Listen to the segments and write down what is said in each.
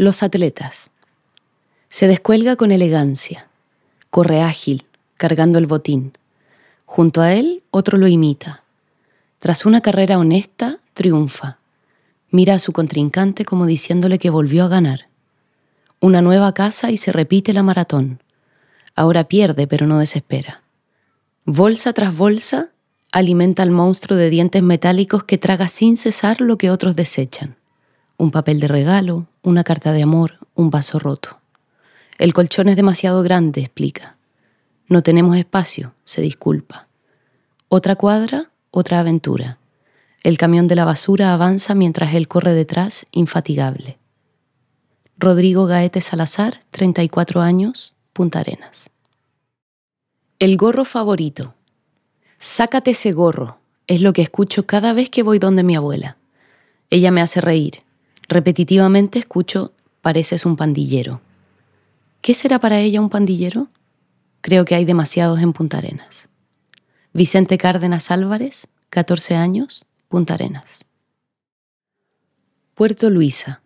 Los atletas. Se descuelga con elegancia. Corre ágil, cargando el botín. Junto a él, otro lo imita. Tras una carrera honesta, triunfa. Mira a su contrincante como diciéndole que volvió a ganar. Una nueva casa y se repite la maratón. Ahora pierde, pero no desespera. Bolsa tras bolsa, alimenta al monstruo de dientes metálicos que traga sin cesar lo que otros desechan un papel de regalo, una carta de amor, un vaso roto. El colchón es demasiado grande, explica. No tenemos espacio, se disculpa. Otra cuadra, otra aventura. El camión de la basura avanza mientras él corre detrás, infatigable. Rodrigo Gaete Salazar, 34 años, Punta Arenas. El gorro favorito. Sácate ese gorro, es lo que escucho cada vez que voy donde mi abuela. Ella me hace reír. Repetitivamente escucho, pareces un pandillero. ¿Qué será para ella un pandillero? Creo que hay demasiados en Punta Arenas. Vicente Cárdenas Álvarez, 14 años, Punta Arenas. Puerto Luisa.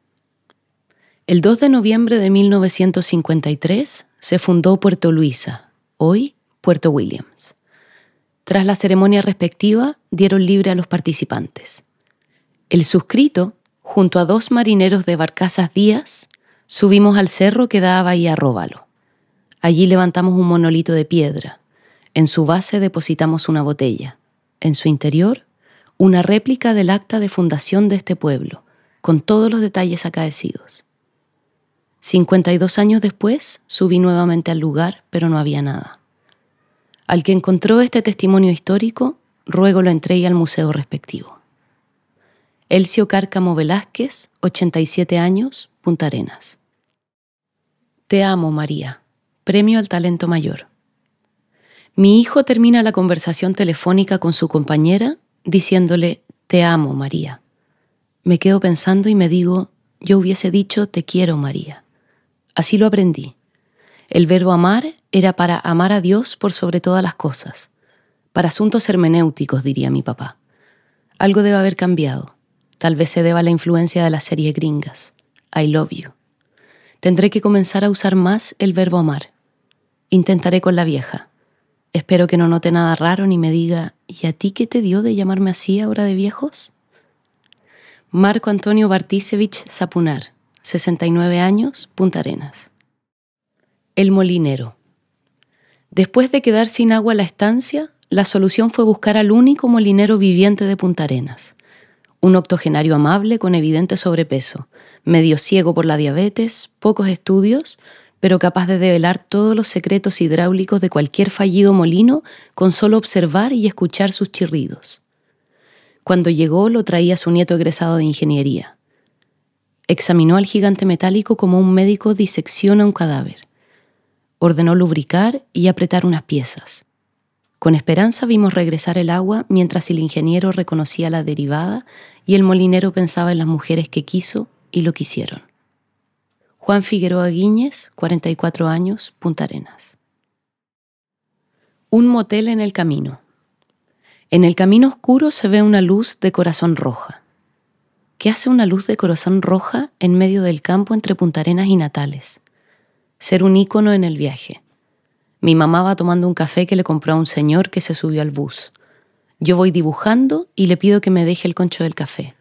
El 2 de noviembre de 1953 se fundó Puerto Luisa, hoy Puerto Williams. Tras la ceremonia respectiva, dieron libre a los participantes. El suscrito junto a dos marineros de Barcazas Díaz, subimos al cerro que da a Bahía Róbalo. Allí levantamos un monolito de piedra. En su base depositamos una botella. En su interior, una réplica del acta de fundación de este pueblo, con todos los detalles acaecidos. 52 años después, subí nuevamente al lugar, pero no había nada. Al que encontró este testimonio histórico, ruego lo entregue al museo respectivo. Elcio Cárcamo Velázquez, 87 años, Punta Arenas. Te amo, María. Premio al talento mayor. Mi hijo termina la conversación telefónica con su compañera diciéndole, Te amo, María. Me quedo pensando y me digo, yo hubiese dicho, Te quiero, María. Así lo aprendí. El verbo amar era para amar a Dios por sobre todas las cosas, para asuntos hermenéuticos, diría mi papá. Algo debe haber cambiado. Tal vez se deba a la influencia de las series gringas. I love you. Tendré que comenzar a usar más el verbo amar. Intentaré con la vieja. Espero que no note nada raro ni me diga, ¿y a ti qué te dio de llamarme así ahora de viejos? Marco Antonio Bartisevich Zapunar, 69 años, Punta Arenas. El molinero. Después de quedar sin agua la estancia, la solución fue buscar al único molinero viviente de Punta Arenas un octogenario amable con evidente sobrepeso, medio ciego por la diabetes, pocos estudios, pero capaz de develar todos los secretos hidráulicos de cualquier fallido molino con solo observar y escuchar sus chirridos. Cuando llegó lo traía su nieto egresado de ingeniería. Examinó al gigante metálico como un médico disecciona un cadáver. Ordenó lubricar y apretar unas piezas. Con esperanza vimos regresar el agua mientras el ingeniero reconocía la derivada y el molinero pensaba en las mujeres que quiso y lo quisieron. Juan Figueroa Guíñez, 44 años, Punta Arenas. Un motel en el camino. En el camino oscuro se ve una luz de corazón roja. ¿Qué hace una luz de corazón roja en medio del campo entre Punta Arenas y Natales? Ser un ícono en el viaje. Mi mamá va tomando un café que le compró a un señor que se subió al bus. Yo voy dibujando y le pido que me deje el concho del café.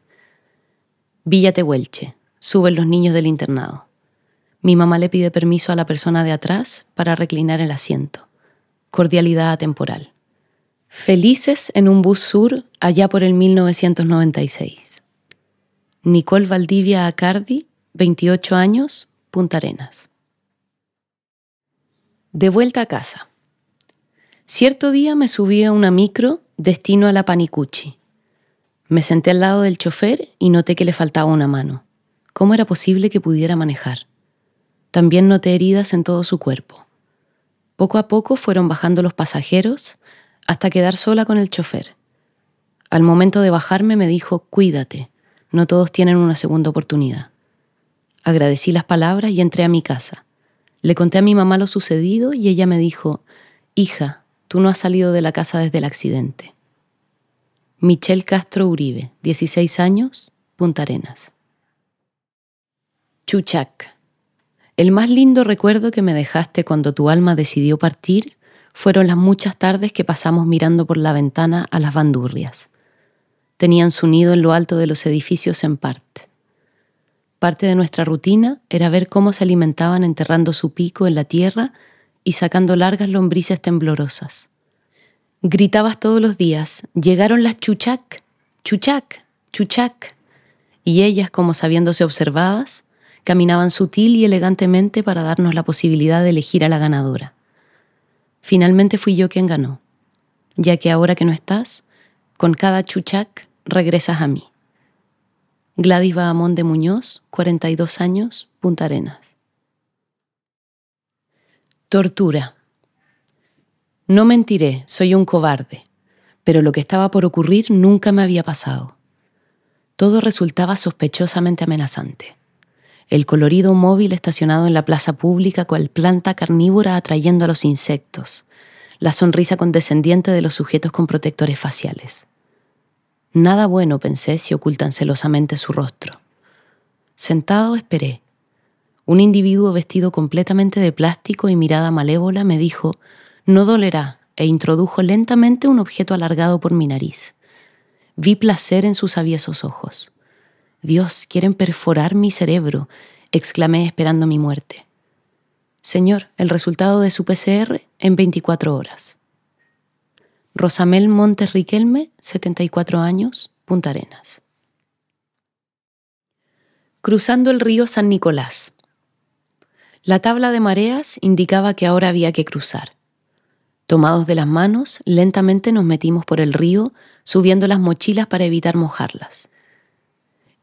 Villa Tehuelche. Suben los niños del internado. Mi mamá le pide permiso a la persona de atrás para reclinar el asiento. Cordialidad atemporal. Felices en un bus sur allá por el 1996. Nicole Valdivia Acardi, 28 años, Punta Arenas. De vuelta a casa. Cierto día me subí a una micro destino a la Panicucci. Me senté al lado del chofer y noté que le faltaba una mano. ¿Cómo era posible que pudiera manejar? También noté heridas en todo su cuerpo. Poco a poco fueron bajando los pasajeros hasta quedar sola con el chofer. Al momento de bajarme me dijo, cuídate, no todos tienen una segunda oportunidad. Agradecí las palabras y entré a mi casa. Le conté a mi mamá lo sucedido y ella me dijo, hija, Tú no has salido de la casa desde el accidente. Michelle Castro Uribe, 16 años, Punta Arenas. Chuchac. El más lindo recuerdo que me dejaste cuando tu alma decidió partir fueron las muchas tardes que pasamos mirando por la ventana a las bandurrias. Tenían su nido en lo alto de los edificios en parte. Parte de nuestra rutina era ver cómo se alimentaban enterrando su pico en la tierra y sacando largas lombrices temblorosas. Gritabas todos los días, llegaron las chuchac, chuchac, chuchac, y ellas, como sabiéndose observadas, caminaban sutil y elegantemente para darnos la posibilidad de elegir a la ganadora. Finalmente fui yo quien ganó, ya que ahora que no estás, con cada chuchac regresas a mí. Gladys Bahamón de Muñoz, 42 años, Punta Arenas. Tortura. No mentiré, soy un cobarde, pero lo que estaba por ocurrir nunca me había pasado. Todo resultaba sospechosamente amenazante el colorido móvil estacionado en la plaza pública cual planta carnívora atrayendo a los insectos, la sonrisa condescendiente de los sujetos con protectores faciales. Nada bueno pensé si ocultan celosamente su rostro. Sentado esperé. Un individuo vestido completamente de plástico y mirada malévola me dijo, no dolerá, e introdujo lentamente un objeto alargado por mi nariz. Vi placer en sus aviesos ojos. Dios, quieren perforar mi cerebro, exclamé esperando mi muerte. Señor, el resultado de su PCR en 24 horas. Rosamel Montes Riquelme, 74 años, Punta Arenas. Cruzando el río San Nicolás. La tabla de mareas indicaba que ahora había que cruzar. Tomados de las manos, lentamente nos metimos por el río, subiendo las mochilas para evitar mojarlas.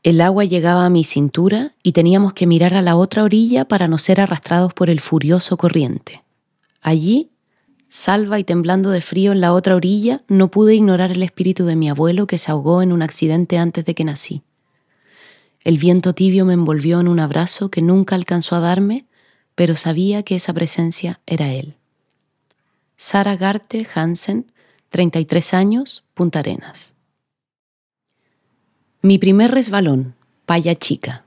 El agua llegaba a mi cintura y teníamos que mirar a la otra orilla para no ser arrastrados por el furioso corriente. Allí, salva y temblando de frío en la otra orilla, no pude ignorar el espíritu de mi abuelo que se ahogó en un accidente antes de que nací. El viento tibio me envolvió en un abrazo que nunca alcanzó a darme, pero sabía que esa presencia era él. Sara Garte Hansen, 33 años, Punta Arenas. Mi primer resbalón, paya chica.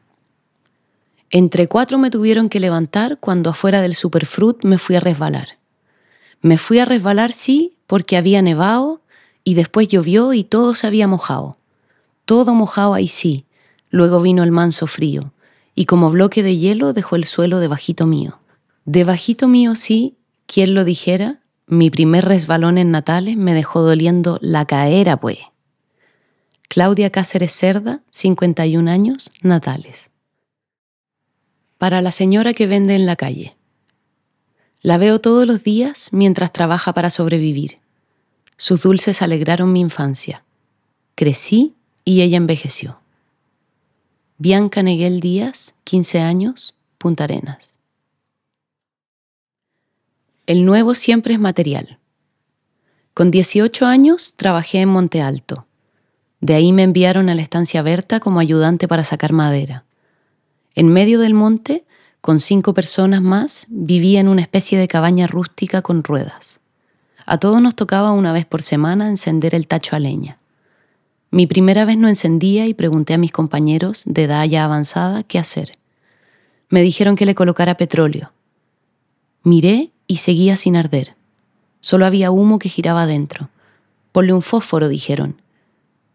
Entre cuatro me tuvieron que levantar cuando afuera del superfruit me fui a resbalar. Me fui a resbalar, sí, porque había nevado y después llovió y todo se había mojado. Todo mojado ahí sí. Luego vino el manso frío y como bloque de hielo dejó el suelo debajito mío. Debajito mío sí, quien lo dijera, mi primer resbalón en Natales me dejó doliendo la caera, pues. Claudia Cáceres Cerda, 51 años, Natales. Para la señora que vende en la calle. La veo todos los días mientras trabaja para sobrevivir. Sus dulces alegraron mi infancia. Crecí y ella envejeció. Bianca Neguel Díaz, 15 años, Punta Arenas. El nuevo siempre es material. Con 18 años trabajé en Monte Alto de ahí me enviaron a la estancia Berta como ayudante para sacar madera. En medio del monte, con cinco personas más, vivía en una especie de cabaña rústica con ruedas. A todos nos tocaba una vez por semana encender el tacho a leña. Mi primera vez no encendía y pregunté a mis compañeros de edad ya avanzada qué hacer. Me dijeron que le colocara petróleo. Miré y seguía sin arder. Solo había humo que giraba adentro. Ponle un fósforo, dijeron,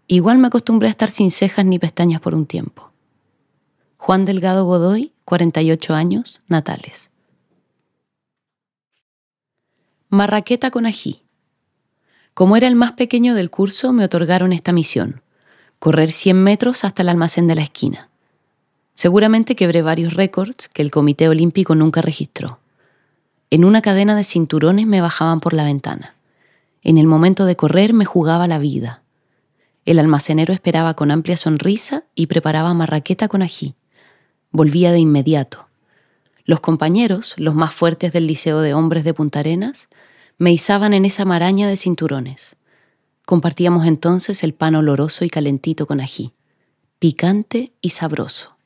Igual me acostumbré a estar sin cejas ni pestañas por un tiempo. Juan Delgado Godoy, 48 años, Natales. Marraqueta con ají. Como era el más pequeño del curso, me otorgaron esta misión, correr 100 metros hasta el almacén de la esquina. Seguramente quebré varios récords que el Comité Olímpico nunca registró. En una cadena de cinturones me bajaban por la ventana. En el momento de correr me jugaba la vida. El almacenero esperaba con amplia sonrisa y preparaba marraqueta con ají. Volvía de inmediato. Los compañeros, los más fuertes del Liceo de Hombres de Punta Arenas, me izaban en esa maraña de cinturones. Compartíamos entonces el pan oloroso y calentito con ají, picante y sabroso.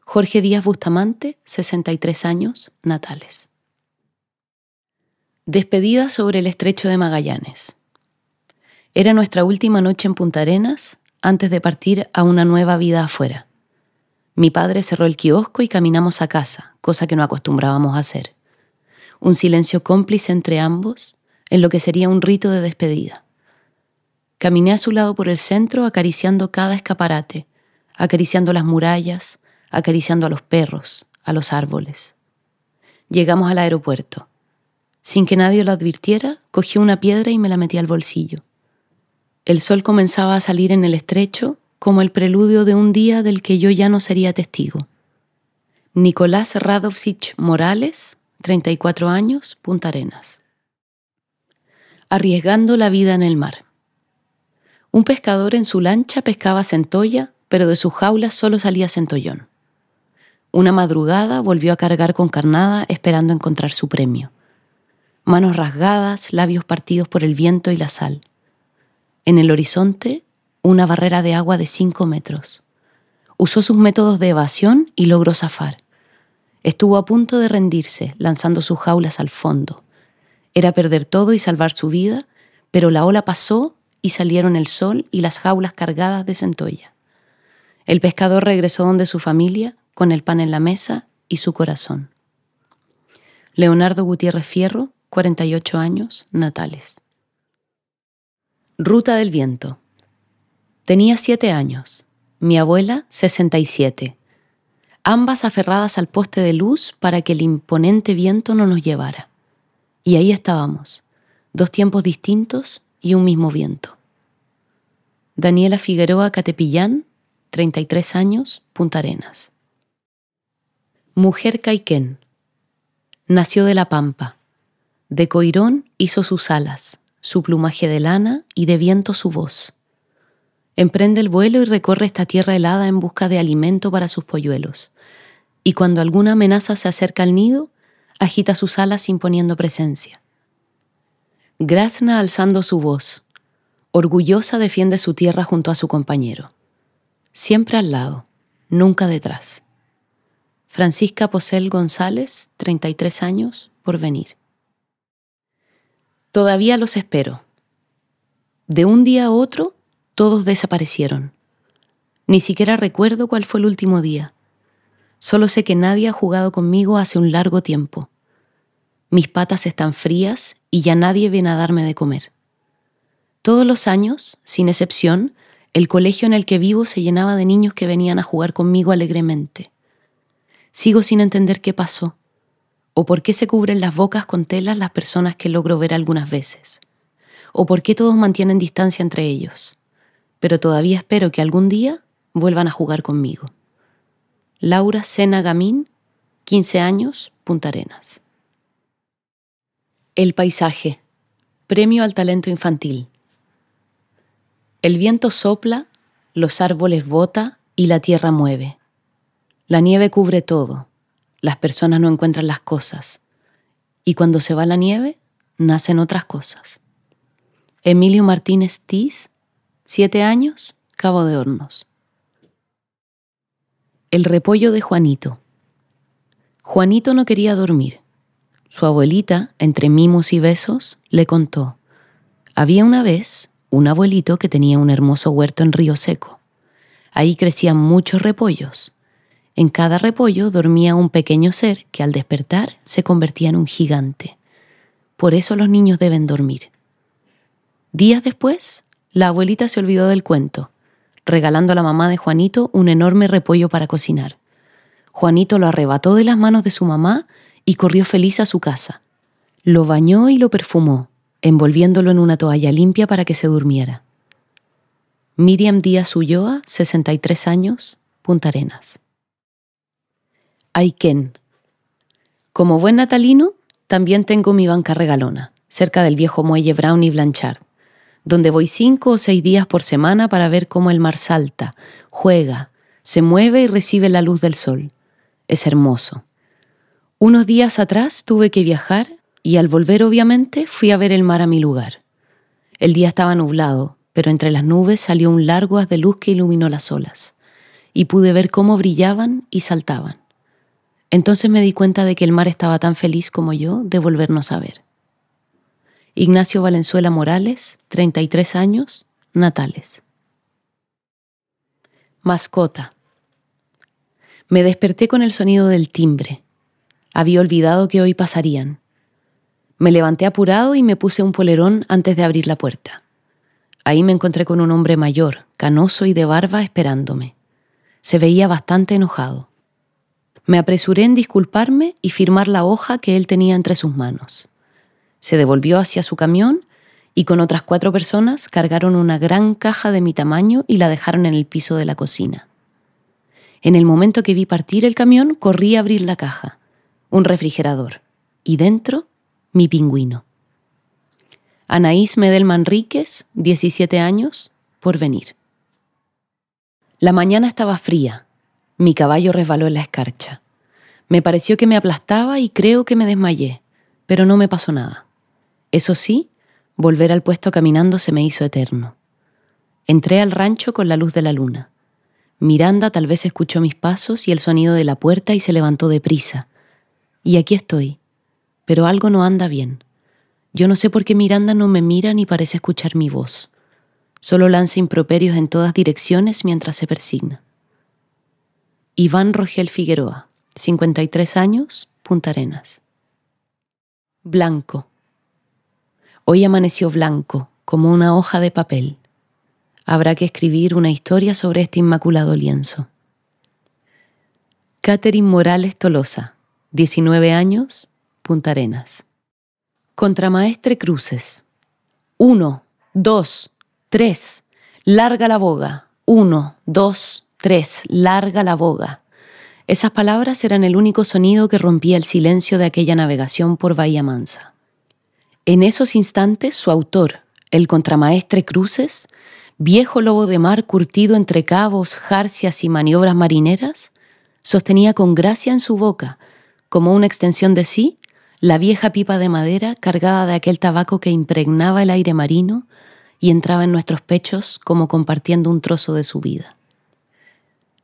Jorge Díaz Bustamante, 63 años, Natales. Despedida sobre el estrecho de Magallanes. Era nuestra última noche en Punta Arenas antes de partir a una nueva vida afuera. Mi padre cerró el kiosco y caminamos a casa, cosa que no acostumbrábamos a hacer. Un silencio cómplice entre ambos, en lo que sería un rito de despedida. Caminé a su lado por el centro acariciando cada escaparate, acariciando las murallas, acariciando a los perros, a los árboles. Llegamos al aeropuerto. Sin que nadie lo advirtiera, cogí una piedra y me la metí al bolsillo. El sol comenzaba a salir en el estrecho como el preludio de un día del que yo ya no sería testigo. Nicolás Radovsich Morales, 34 años, Punta Arenas. Arriesgando la vida en el mar. Un pescador en su lancha pescaba centolla, pero de su jaula solo salía centollón. Una madrugada volvió a cargar con carnada esperando encontrar su premio. Manos rasgadas, labios partidos por el viento y la sal. En el horizonte, una barrera de agua de cinco metros. Usó sus métodos de evasión y logró zafar. Estuvo a punto de rendirse, lanzando sus jaulas al fondo. Era perder todo y salvar su vida, pero la ola pasó y salieron el sol y las jaulas cargadas de centolla. El pescador regresó donde su familia, con el pan en la mesa y su corazón. Leonardo Gutiérrez Fierro, 48 años, natales. Ruta del viento. Tenía siete años, mi abuela 67, ambas aferradas al poste de luz para que el imponente viento no nos llevara. Y ahí estábamos, dos tiempos distintos y un mismo viento. Daniela Figueroa Catepillán, 33 años, Punta Arenas. Mujer Caiquén. Nació de la pampa. De Coirón hizo sus alas, su plumaje de lana y de viento su voz. Emprende el vuelo y recorre esta tierra helada en busca de alimento para sus polluelos. Y cuando alguna amenaza se acerca al nido, agita sus alas imponiendo presencia. Grazna alzando su voz, orgullosa defiende su tierra junto a su compañero. Siempre al lado, nunca detrás. Francisca Posel González, 33 años, por venir. Todavía los espero. De un día a otro, todos desaparecieron. Ni siquiera recuerdo cuál fue el último día. Solo sé que nadie ha jugado conmigo hace un largo tiempo. Mis patas están frías y ya nadie viene a darme de comer. Todos los años, sin excepción, el colegio en el que vivo se llenaba de niños que venían a jugar conmigo alegremente. Sigo sin entender qué pasó o por qué se cubren las bocas con telas las personas que logro ver algunas veces, o por qué todos mantienen distancia entre ellos, pero todavía espero que algún día vuelvan a jugar conmigo. Laura Sena Gamín, 15 años, Punta Arenas. El paisaje. Premio al talento infantil. El viento sopla, los árboles bota y la tierra mueve. La nieve cubre todo, las personas no encuentran las cosas, y cuando se va la nieve, nacen otras cosas. Emilio Martínez Tiz, siete años, Cabo de Hornos. El repollo de Juanito. Juanito no quería dormir. Su abuelita, entre mimos y besos, le contó, había una vez un abuelito que tenía un hermoso huerto en Río Seco. Ahí crecían muchos repollos en cada repollo dormía un pequeño ser que al despertar se convertía en un gigante. Por eso los niños deben dormir. Días después, la abuelita se olvidó del cuento, regalando a la mamá de Juanito un enorme repollo para cocinar. Juanito lo arrebató de las manos de su mamá y corrió feliz a su casa. Lo bañó y lo perfumó, envolviéndolo en una toalla limpia para que se durmiera. Miriam Díaz Ulloa, 63 años, Punta Arenas. Aiken. Como buen natalino, también tengo mi banca regalona, cerca del viejo muelle Brown y Blanchard, donde voy cinco o seis días por semana para ver cómo el mar salta, juega, se mueve y recibe la luz del sol. Es hermoso. Unos días atrás tuve que viajar y al volver obviamente fui a ver el mar a mi lugar. El día estaba nublado, pero entre las nubes salió un largo haz de luz que iluminó las olas, y pude ver cómo brillaban y saltaban. Entonces me di cuenta de que el mar estaba tan feliz como yo de volvernos a ver. Ignacio Valenzuela Morales, 33 años, Natales. Mascota. Me desperté con el sonido del timbre. Había olvidado que hoy pasarían. Me levanté apurado y me puse un polerón antes de abrir la puerta. Ahí me encontré con un hombre mayor, canoso y de barba esperándome. Se veía bastante enojado. Me apresuré en disculparme y firmar la hoja que él tenía entre sus manos. Se devolvió hacia su camión y con otras cuatro personas cargaron una gran caja de mi tamaño y la dejaron en el piso de la cocina. En el momento que vi partir el camión, corrí a abrir la caja, un refrigerador, y dentro, mi pingüino. Anaís Medel Manríquez, 17 años, por venir. La mañana estaba fría. Mi caballo resbaló en la escarcha. Me pareció que me aplastaba y creo que me desmayé, pero no me pasó nada. Eso sí, volver al puesto caminando se me hizo eterno. Entré al rancho con la luz de la luna. Miranda tal vez escuchó mis pasos y el sonido de la puerta y se levantó deprisa. Y aquí estoy. Pero algo no anda bien. Yo no sé por qué Miranda no me mira ni parece escuchar mi voz. Solo lanza improperios en todas direcciones mientras se persigna. Iván Rogel Figueroa, 53 años, Punta Arenas. Blanco. Hoy amaneció blanco, como una hoja de papel. Habrá que escribir una historia sobre este inmaculado lienzo. Catherine Morales Tolosa, 19 años, Punta Arenas. Contramaestre Cruces. Uno, dos, tres. Larga la boga. Uno, dos, tres. Larga la boga. Esas palabras eran el único sonido que rompía el silencio de aquella navegación por Bahía Mansa. En esos instantes, su autor, el contramaestre Cruces, viejo lobo de mar curtido entre cabos, jarcias y maniobras marineras, sostenía con gracia en su boca, como una extensión de sí, la vieja pipa de madera cargada de aquel tabaco que impregnaba el aire marino y entraba en nuestros pechos como compartiendo un trozo de su vida.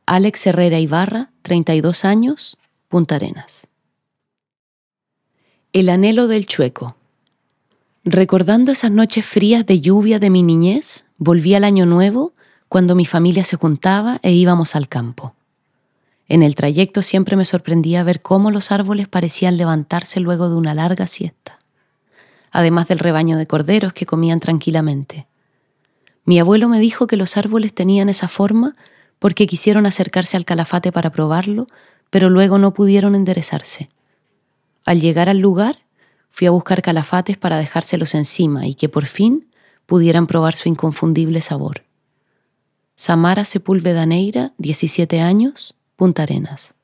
Alex Herrera Ibarra, 32 años, Punta Arenas. El anhelo del chueco. Recordando esas noches frías de lluvia de mi niñez, volví al año nuevo cuando mi familia se juntaba e íbamos al campo. En el trayecto siempre me sorprendía ver cómo los árboles parecían levantarse luego de una larga siesta, además del rebaño de corderos que comían tranquilamente. Mi abuelo me dijo que los árboles tenían esa forma porque quisieron acercarse al calafate para probarlo, pero luego no pudieron enderezarse. Al llegar al lugar, fui a buscar calafates para dejárselos encima y que por fin pudieran probar su inconfundible sabor. Samara Sepúlveda Neira, 17 años, Punta Arenas.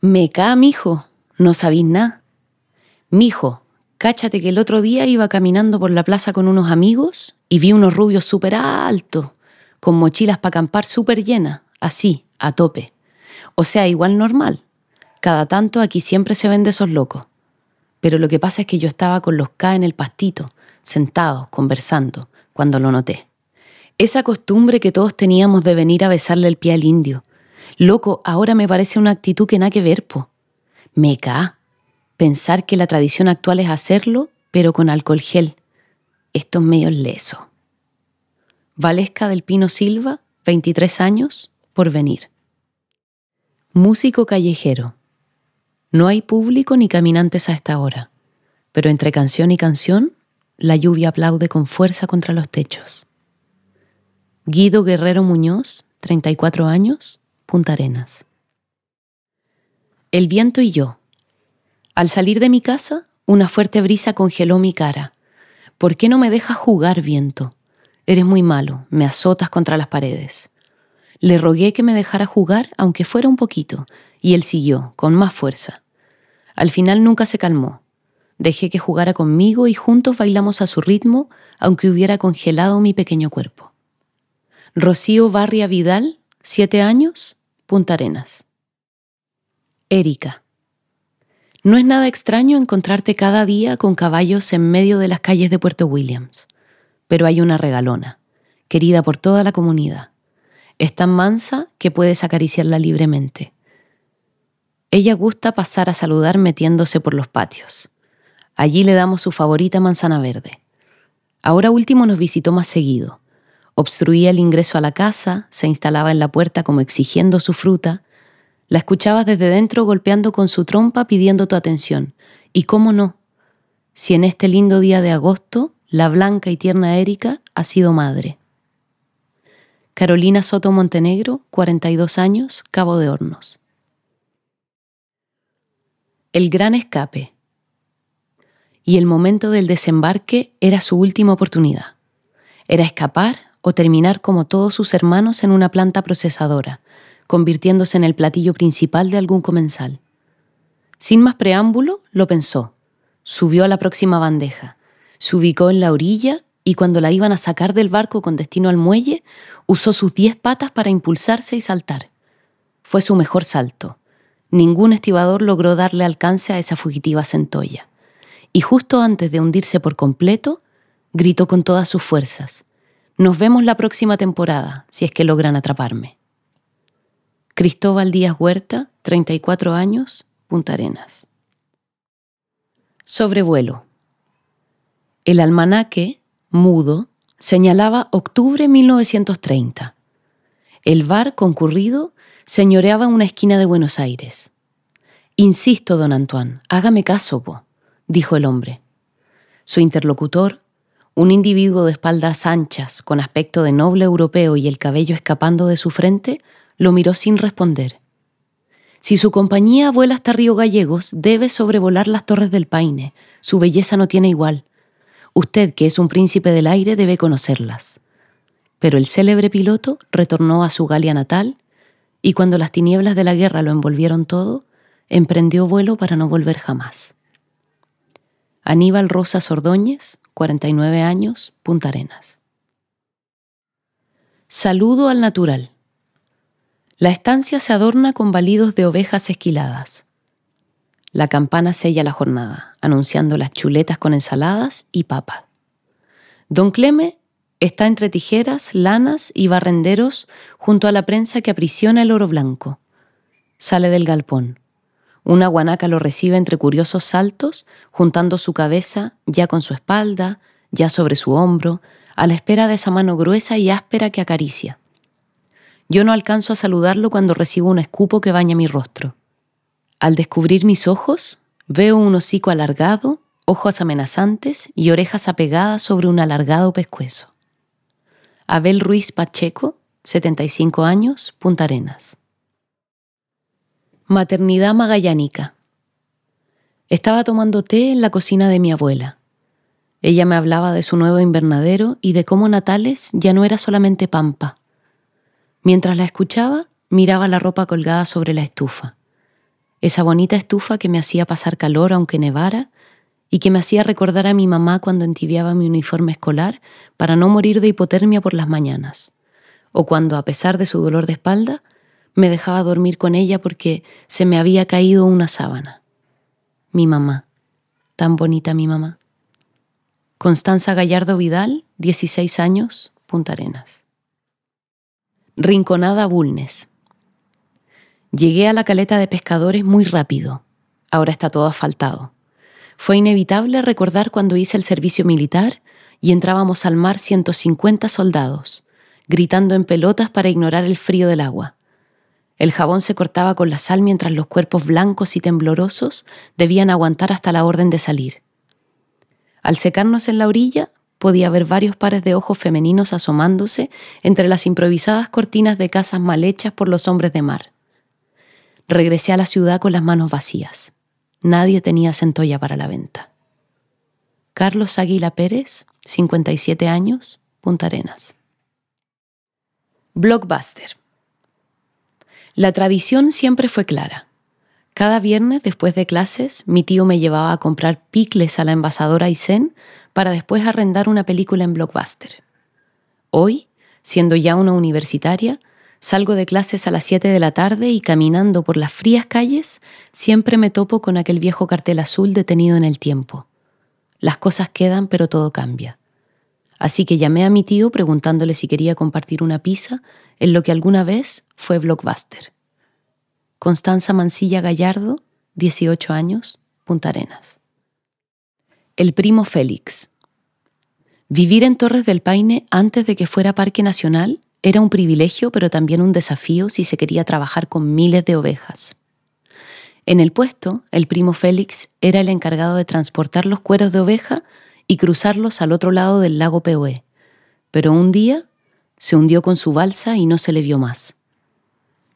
Me ca, mijo, no sabís nada. Mijo, cáchate que el otro día iba caminando por la plaza con unos amigos y vi unos rubios súper altos, con mochilas para acampar súper llenas, así, a tope. O sea, igual normal. Cada tanto aquí siempre se ven de esos locos. Pero lo que pasa es que yo estaba con los K en el pastito, sentados, conversando, cuando lo noté. Esa costumbre que todos teníamos de venir a besarle el pie al indio. Loco, ahora me parece una actitud que nada que ver, po. Me ca. Pensar que la tradición actual es hacerlo, pero con alcohol gel. Esto es medio leso. Valesca del Pino Silva, 23 años, por venir. Músico callejero. No hay público ni caminantes a esta hora, pero entre canción y canción, la lluvia aplaude con fuerza contra los techos. Guido Guerrero Muñoz, 34 años, Punta Arenas. El viento y yo. Al salir de mi casa, una fuerte brisa congeló mi cara. ¿Por qué no me dejas jugar, viento? Eres muy malo, me azotas contra las paredes. Le rogué que me dejara jugar, aunque fuera un poquito, y él siguió, con más fuerza. Al final nunca se calmó. Dejé que jugara conmigo y juntos bailamos a su ritmo, aunque hubiera congelado mi pequeño cuerpo. Rocío Barria Vidal, 7 años, Punta Arenas. Erika. No es nada extraño encontrarte cada día con caballos en medio de las calles de Puerto Williams, pero hay una regalona, querida por toda la comunidad. Es tan mansa que puedes acariciarla libremente. Ella gusta pasar a saludar metiéndose por los patios. Allí le damos su favorita manzana verde. Ahora último nos visitó más seguido obstruía el ingreso a la casa, se instalaba en la puerta como exigiendo su fruta, la escuchabas desde dentro golpeando con su trompa pidiendo tu atención. Y cómo no, si en este lindo día de agosto la blanca y tierna Erika ha sido madre. Carolina Soto Montenegro, 42 años, Cabo de Hornos. El gran escape. Y el momento del desembarque era su última oportunidad. Era escapar o terminar como todos sus hermanos en una planta procesadora, convirtiéndose en el platillo principal de algún comensal. Sin más preámbulo, lo pensó. Subió a la próxima bandeja, se ubicó en la orilla y cuando la iban a sacar del barco con destino al muelle, usó sus diez patas para impulsarse y saltar. Fue su mejor salto. Ningún estibador logró darle alcance a esa fugitiva centolla. Y justo antes de hundirse por completo, gritó con todas sus fuerzas. Nos vemos la próxima temporada, si es que logran atraparme. Cristóbal Díaz Huerta, 34 años, Punta Arenas. Sobrevuelo. El almanaque, mudo, señalaba octubre 1930. El bar concurrido señoreaba una esquina de Buenos Aires. Insisto, don Antoine, hágame caso, po, dijo el hombre. Su interlocutor, un individuo de espaldas anchas, con aspecto de noble europeo y el cabello escapando de su frente, lo miró sin responder. Si su compañía vuela hasta Río Gallegos, debe sobrevolar las torres del Paine. Su belleza no tiene igual. Usted, que es un príncipe del aire, debe conocerlas. Pero el célebre piloto retornó a su Galia natal y cuando las tinieblas de la guerra lo envolvieron todo, emprendió vuelo para no volver jamás. Aníbal Rosas Ordóñez, 49 años, Punta Arenas. Saludo al natural. La estancia se adorna con balidos de ovejas esquiladas. La campana sella la jornada, anunciando las chuletas con ensaladas y papas. Don Cleme está entre tijeras, lanas y barrenderos junto a la prensa que aprisiona el oro blanco. Sale del galpón. Una guanaca lo recibe entre curiosos saltos, juntando su cabeza ya con su espalda, ya sobre su hombro, a la espera de esa mano gruesa y áspera que acaricia. Yo no alcanzo a saludarlo cuando recibo un escupo que baña mi rostro. Al descubrir mis ojos, veo un hocico alargado, ojos amenazantes y orejas apegadas sobre un alargado pescuezo. Abel Ruiz Pacheco, 75 años, Punta Arenas. Maternidad magallánica. Estaba tomando té en la cocina de mi abuela. Ella me hablaba de su nuevo invernadero y de cómo Natales ya no era solamente pampa, Mientras la escuchaba, miraba la ropa colgada sobre la estufa. Esa bonita estufa que me hacía pasar calor aunque nevara y que me hacía recordar a mi mamá cuando entibiaba mi uniforme escolar para no morir de hipotermia por las mañanas, o cuando, a pesar de su dolor de espalda, me dejaba dormir con ella porque se me había caído una sábana. Mi mamá, tan bonita mi mamá. Constanza Gallardo Vidal, 16 años, Punta Arenas. Rinconada Bulnes. Llegué a la caleta de pescadores muy rápido. Ahora está todo asfaltado. Fue inevitable recordar cuando hice el servicio militar y entrábamos al mar 150 soldados, gritando en pelotas para ignorar el frío del agua. El jabón se cortaba con la sal mientras los cuerpos blancos y temblorosos debían aguantar hasta la orden de salir. Al secarnos en la orilla, podía ver varios pares de ojos femeninos asomándose entre las improvisadas cortinas de casas mal hechas por los hombres de mar. Regresé a la ciudad con las manos vacías. Nadie tenía centolla para la venta. Carlos Águila Pérez, 57 años, Punta Arenas. Blockbuster. La tradición siempre fue clara. Cada viernes, después de clases, mi tío me llevaba a comprar picles a la envasadora Aysén para después arrendar una película en Blockbuster. Hoy, siendo ya una universitaria, salgo de clases a las 7 de la tarde y caminando por las frías calles siempre me topo con aquel viejo cartel azul detenido en el tiempo. Las cosas quedan, pero todo cambia. Así que llamé a mi tío preguntándole si quería compartir una pizza en lo que alguna vez fue Blockbuster. Constanza Mancilla Gallardo, 18 años, Punta Arenas. El primo Félix. Vivir en Torres del Paine antes de que fuera parque nacional era un privilegio, pero también un desafío si se quería trabajar con miles de ovejas. En el puesto, el primo Félix era el encargado de transportar los cueros de oveja y cruzarlos al otro lado del lago Pehué. Pero un día se hundió con su balsa y no se le vio más.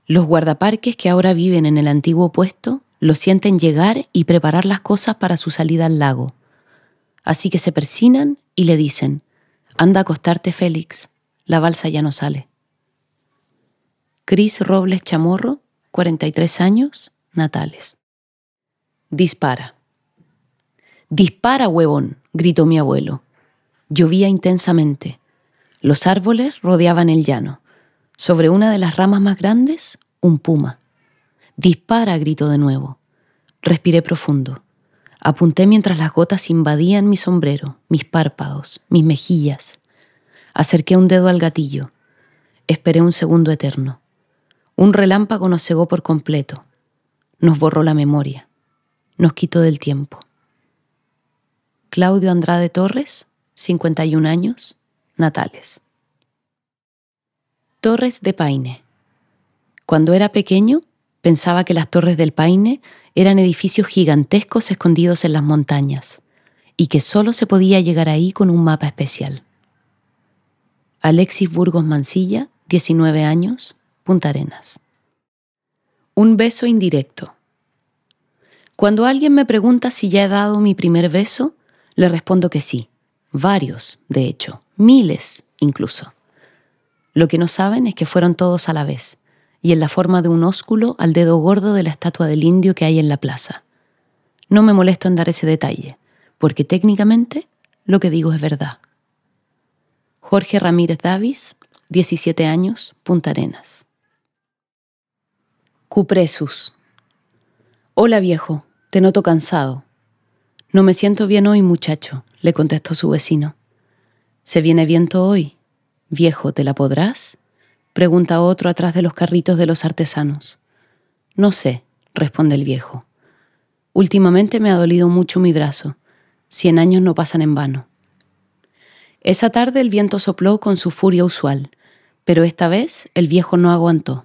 Los guardaparques que ahora viven en el antiguo puesto lo sienten llegar y preparar las cosas para su salida al lago. Así que se persinan y le dicen, anda a acostarte Félix, la balsa ya no sale. Cris Robles Chamorro, 43 años, natales. Dispara. Dispara, huevón, gritó mi abuelo. Llovía intensamente. Los árboles rodeaban el llano. Sobre una de las ramas más grandes, un puma. Dispara, gritó de nuevo. Respiré profundo. Apunté mientras las gotas invadían mi sombrero, mis párpados, mis mejillas. Acerqué un dedo al gatillo. Esperé un segundo eterno. Un relámpago nos cegó por completo. Nos borró la memoria. Nos quitó del tiempo. Claudio Andrade Torres, 51 años, natales. Torres de Paine. Cuando era pequeño, pensaba que las Torres del Paine eran edificios gigantescos escondidos en las montañas y que solo se podía llegar ahí con un mapa especial. Alexis Burgos Mancilla, 19 años, Punta Arenas. Un beso indirecto. Cuando alguien me pregunta si ya he dado mi primer beso, le respondo que sí, varios, de hecho, miles incluso. Lo que no saben es que fueron todos a la vez, y en la forma de un ósculo al dedo gordo de la estatua del indio que hay en la plaza. No me molesto en dar ese detalle, porque técnicamente lo que digo es verdad. Jorge Ramírez Davis, 17 años, Punta Arenas. Cupresus. Hola viejo, te noto cansado. No me siento bien hoy, muchacho, le contestó su vecino. ¿Se viene viento hoy? Viejo, ¿te la podrás? pregunta otro atrás de los carritos de los artesanos. No sé, responde el viejo. Últimamente me ha dolido mucho mi brazo. Cien años no pasan en vano. Esa tarde el viento sopló con su furia usual, pero esta vez el viejo no aguantó.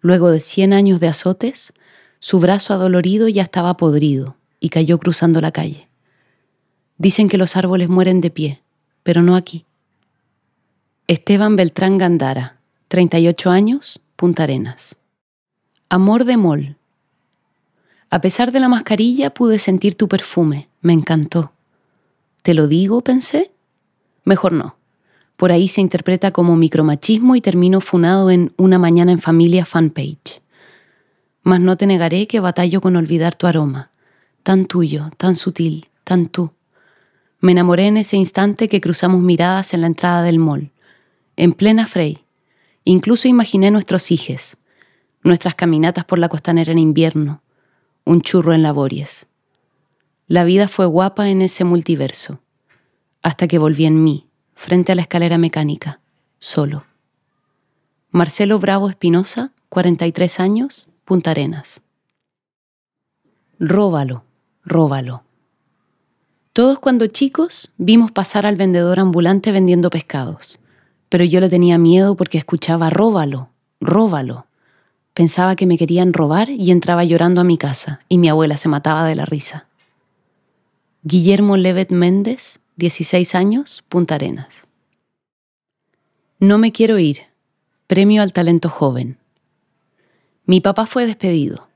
Luego de cien años de azotes, su brazo adolorido ya estaba podrido y cayó cruzando la calle. Dicen que los árboles mueren de pie, pero no aquí. Esteban Beltrán Gandara, 38 años, Punta Arenas. Amor de Mol. A pesar de la mascarilla pude sentir tu perfume, me encantó. ¿Te lo digo? pensé. Mejor no. Por ahí se interpreta como micromachismo y termino funado en Una mañana en familia fanpage. Mas no te negaré que batallo con olvidar tu aroma tan tuyo, tan sutil, tan tú. Me enamoré en ese instante que cruzamos miradas en la entrada del mall, en plena Frey. Incluso imaginé nuestros hijes, nuestras caminatas por la costanera en invierno, un churro en labores. La vida fue guapa en ese multiverso, hasta que volví en mí, frente a la escalera mecánica, solo. Marcelo Bravo Espinosa, 43 años, Punta Arenas. Róbalo róbalo. Todos cuando chicos vimos pasar al vendedor ambulante vendiendo pescados, pero yo le tenía miedo porque escuchaba róbalo, róbalo. Pensaba que me querían robar y entraba llorando a mi casa y mi abuela se mataba de la risa. Guillermo Levet Méndez, 16 años, Punta Arenas. No me quiero ir. Premio al talento joven. Mi papá fue despedido.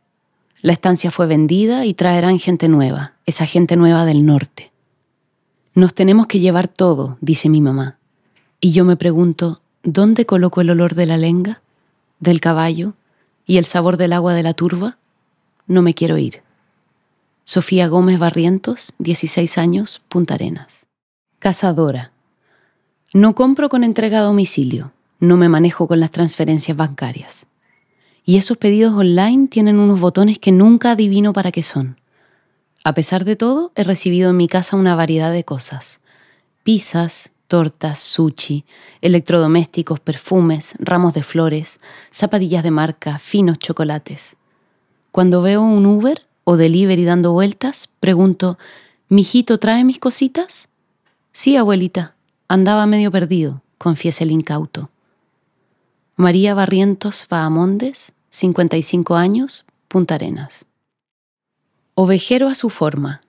La estancia fue vendida y traerán gente nueva, esa gente nueva del norte. Nos tenemos que llevar todo, dice mi mamá. Y yo me pregunto, ¿dónde coloco el olor de la lenga, del caballo y el sabor del agua de la turba? No me quiero ir. Sofía Gómez Barrientos, 16 años, Punta Arenas. Cazadora. No compro con entrega a domicilio. No me manejo con las transferencias bancarias. Y esos pedidos online tienen unos botones que nunca adivino para qué son. A pesar de todo, he recibido en mi casa una variedad de cosas. Pizzas, tortas, sushi, electrodomésticos, perfumes, ramos de flores, zapatillas de marca, finos chocolates. Cuando veo un Uber o delivery dando vueltas, pregunto, ¿Mijito trae mis cositas? Sí, abuelita, andaba medio perdido, confiesa el incauto. María Barrientos Bahamondes, 55 años, Punta Arenas. Ovejero a su forma.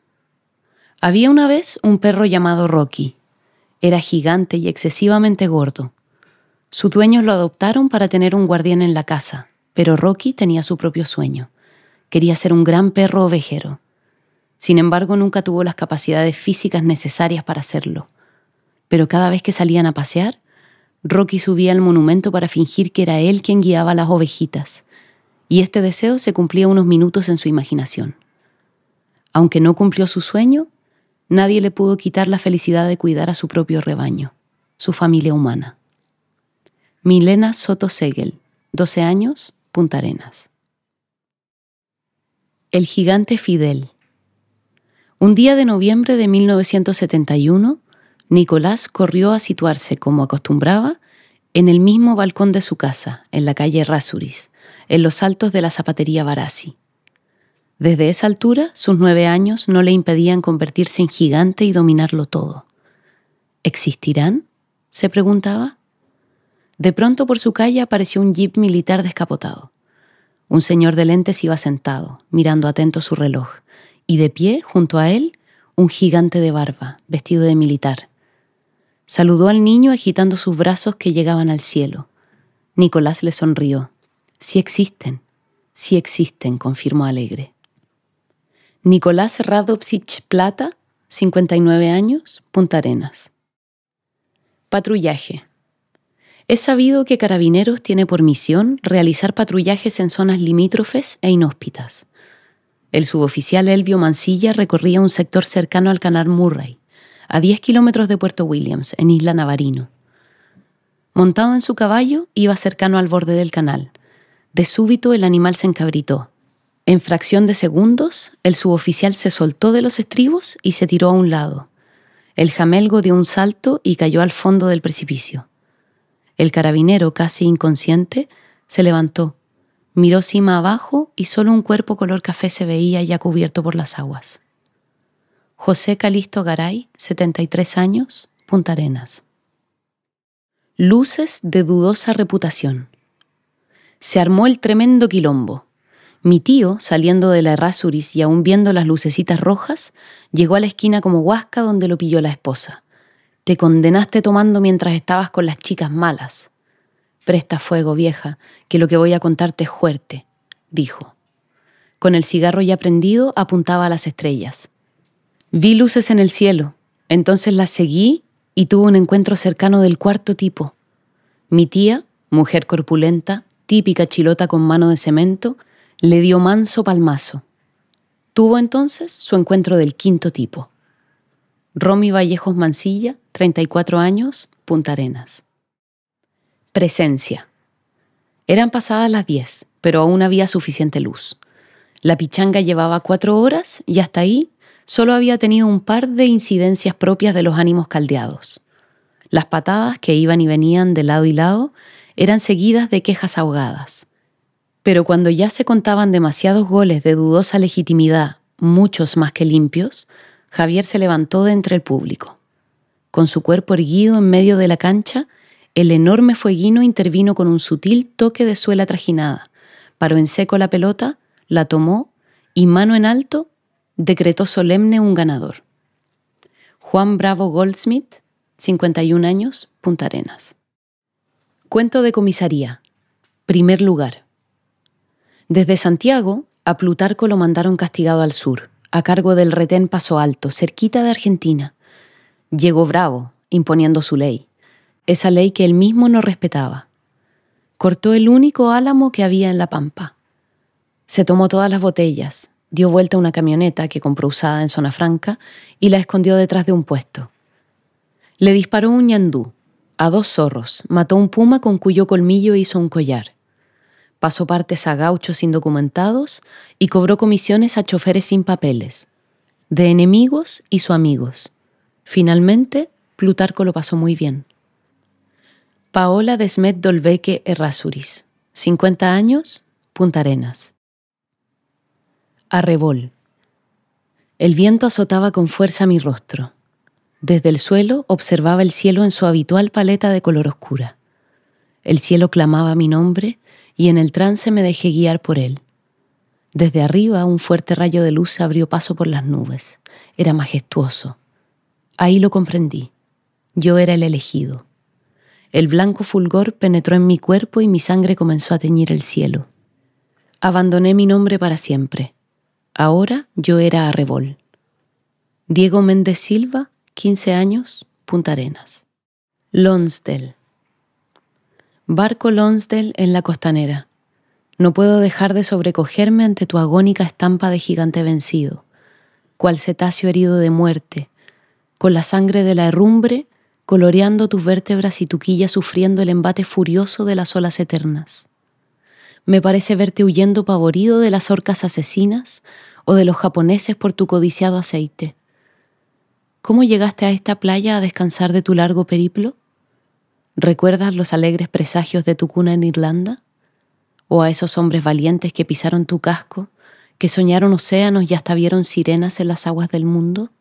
Había una vez un perro llamado Rocky. Era gigante y excesivamente gordo. Sus dueños lo adoptaron para tener un guardián en la casa, pero Rocky tenía su propio sueño. Quería ser un gran perro ovejero. Sin embargo, nunca tuvo las capacidades físicas necesarias para hacerlo. Pero cada vez que salían a pasear, Rocky subía al monumento para fingir que era él quien guiaba las ovejitas, y este deseo se cumplía unos minutos en su imaginación. Aunque no cumplió su sueño, nadie le pudo quitar la felicidad de cuidar a su propio rebaño, su familia humana. Milena Soto Segel, 12 años, Punta Arenas. El gigante Fidel. Un día de noviembre de 1971, Nicolás corrió a situarse, como acostumbraba, en el mismo balcón de su casa, en la calle Rasuris, en los altos de la zapatería Barassi. Desde esa altura, sus nueve años no le impedían convertirse en gigante y dominarlo todo. ¿Existirán? se preguntaba. De pronto por su calle apareció un jeep militar descapotado. Un señor de lentes iba sentado, mirando atento su reloj, y de pie, junto a él, un gigante de barba, vestido de militar. Saludó al niño agitando sus brazos que llegaban al cielo. Nicolás le sonrió. Sí existen, sí existen, confirmó alegre. Nicolás Radovsich Plata, 59 años, Punta Arenas. Patrullaje. Es sabido que Carabineros tiene por misión realizar patrullajes en zonas limítrofes e inhóspitas. El suboficial Elvio Mancilla recorría un sector cercano al canal Murray, a 10 kilómetros de Puerto Williams, en Isla Navarino. Montado en su caballo, iba cercano al borde del canal. De súbito el animal se encabritó. En fracción de segundos, el suboficial se soltó de los estribos y se tiró a un lado. El jamelgo dio un salto y cayó al fondo del precipicio. El carabinero, casi inconsciente, se levantó, miró cima abajo y solo un cuerpo color café se veía ya cubierto por las aguas. José Calisto Garay, 73 años, Punta Arenas. Luces de dudosa reputación. Se armó el tremendo quilombo. Mi tío, saliendo de la Errázuriz y aún viendo las lucecitas rojas, llegó a la esquina como huasca donde lo pilló la esposa. Te condenaste tomando mientras estabas con las chicas malas. Presta fuego, vieja, que lo que voy a contarte es fuerte, dijo. Con el cigarro ya prendido apuntaba a las estrellas. Vi luces en el cielo, entonces las seguí y tuve un encuentro cercano del cuarto tipo. Mi tía, mujer corpulenta, típica chilota con mano de cemento, le dio manso palmazo. Tuvo entonces su encuentro del quinto tipo. Romy Vallejos Mancilla, 34 años, Punta Arenas. Presencia. Eran pasadas las 10, pero aún había suficiente luz. La pichanga llevaba cuatro horas y hasta ahí solo había tenido un par de incidencias propias de los ánimos caldeados. Las patadas que iban y venían de lado y lado eran seguidas de quejas ahogadas. Pero cuando ya se contaban demasiados goles de dudosa legitimidad, muchos más que limpios, Javier se levantó de entre el público. Con su cuerpo erguido en medio de la cancha, el enorme fueguino intervino con un sutil toque de suela trajinada, paró en seco la pelota, la tomó y, mano en alto, decretó solemne un ganador. Juan Bravo Goldsmith, 51 años, Punta Arenas. Cuento de comisaría. Primer lugar. Desde Santiago, a Plutarco lo mandaron castigado al sur a cargo del retén Paso Alto, cerquita de Argentina. Llegó bravo, imponiendo su ley, esa ley que él mismo no respetaba. Cortó el único álamo que había en la pampa. Se tomó todas las botellas, dio vuelta a una camioneta que compró usada en zona franca y la escondió detrás de un puesto. Le disparó un ñandú, a dos zorros, mató un puma con cuyo colmillo hizo un collar pasó partes a gauchos indocumentados y cobró comisiones a choferes sin papeles, de enemigos y su amigos. Finalmente, Plutarco lo pasó muy bien. Paola Desmet Dolbeque Errázuriz, 50 años, Punta Arenas. Arrebol. El viento azotaba con fuerza mi rostro. Desde el suelo observaba el cielo en su habitual paleta de color oscura. El cielo clamaba mi nombre y en el trance me dejé guiar por él. Desde arriba un fuerte rayo de luz abrió paso por las nubes. Era majestuoso. Ahí lo comprendí. Yo era el elegido. El blanco fulgor penetró en mi cuerpo y mi sangre comenzó a teñir el cielo. Abandoné mi nombre para siempre. Ahora yo era Arrebol. Diego Méndez Silva, 15 años, Punta Arenas. Lonsdale. Barco Lonsdale en la costanera. No puedo dejar de sobrecogerme ante tu agónica estampa de gigante vencido, cual cetáceo herido de muerte, con la sangre de la herrumbre coloreando tus vértebras y tu quilla sufriendo el embate furioso de las olas eternas. Me parece verte huyendo pavorido de las orcas asesinas o de los japoneses por tu codiciado aceite. ¿Cómo llegaste a esta playa a descansar de tu largo periplo? ¿Recuerdas los alegres presagios de tu cuna en Irlanda? o a esos hombres valientes que pisaron tu casco, que soñaron océanos y hasta vieron sirenas en las aguas del mundo?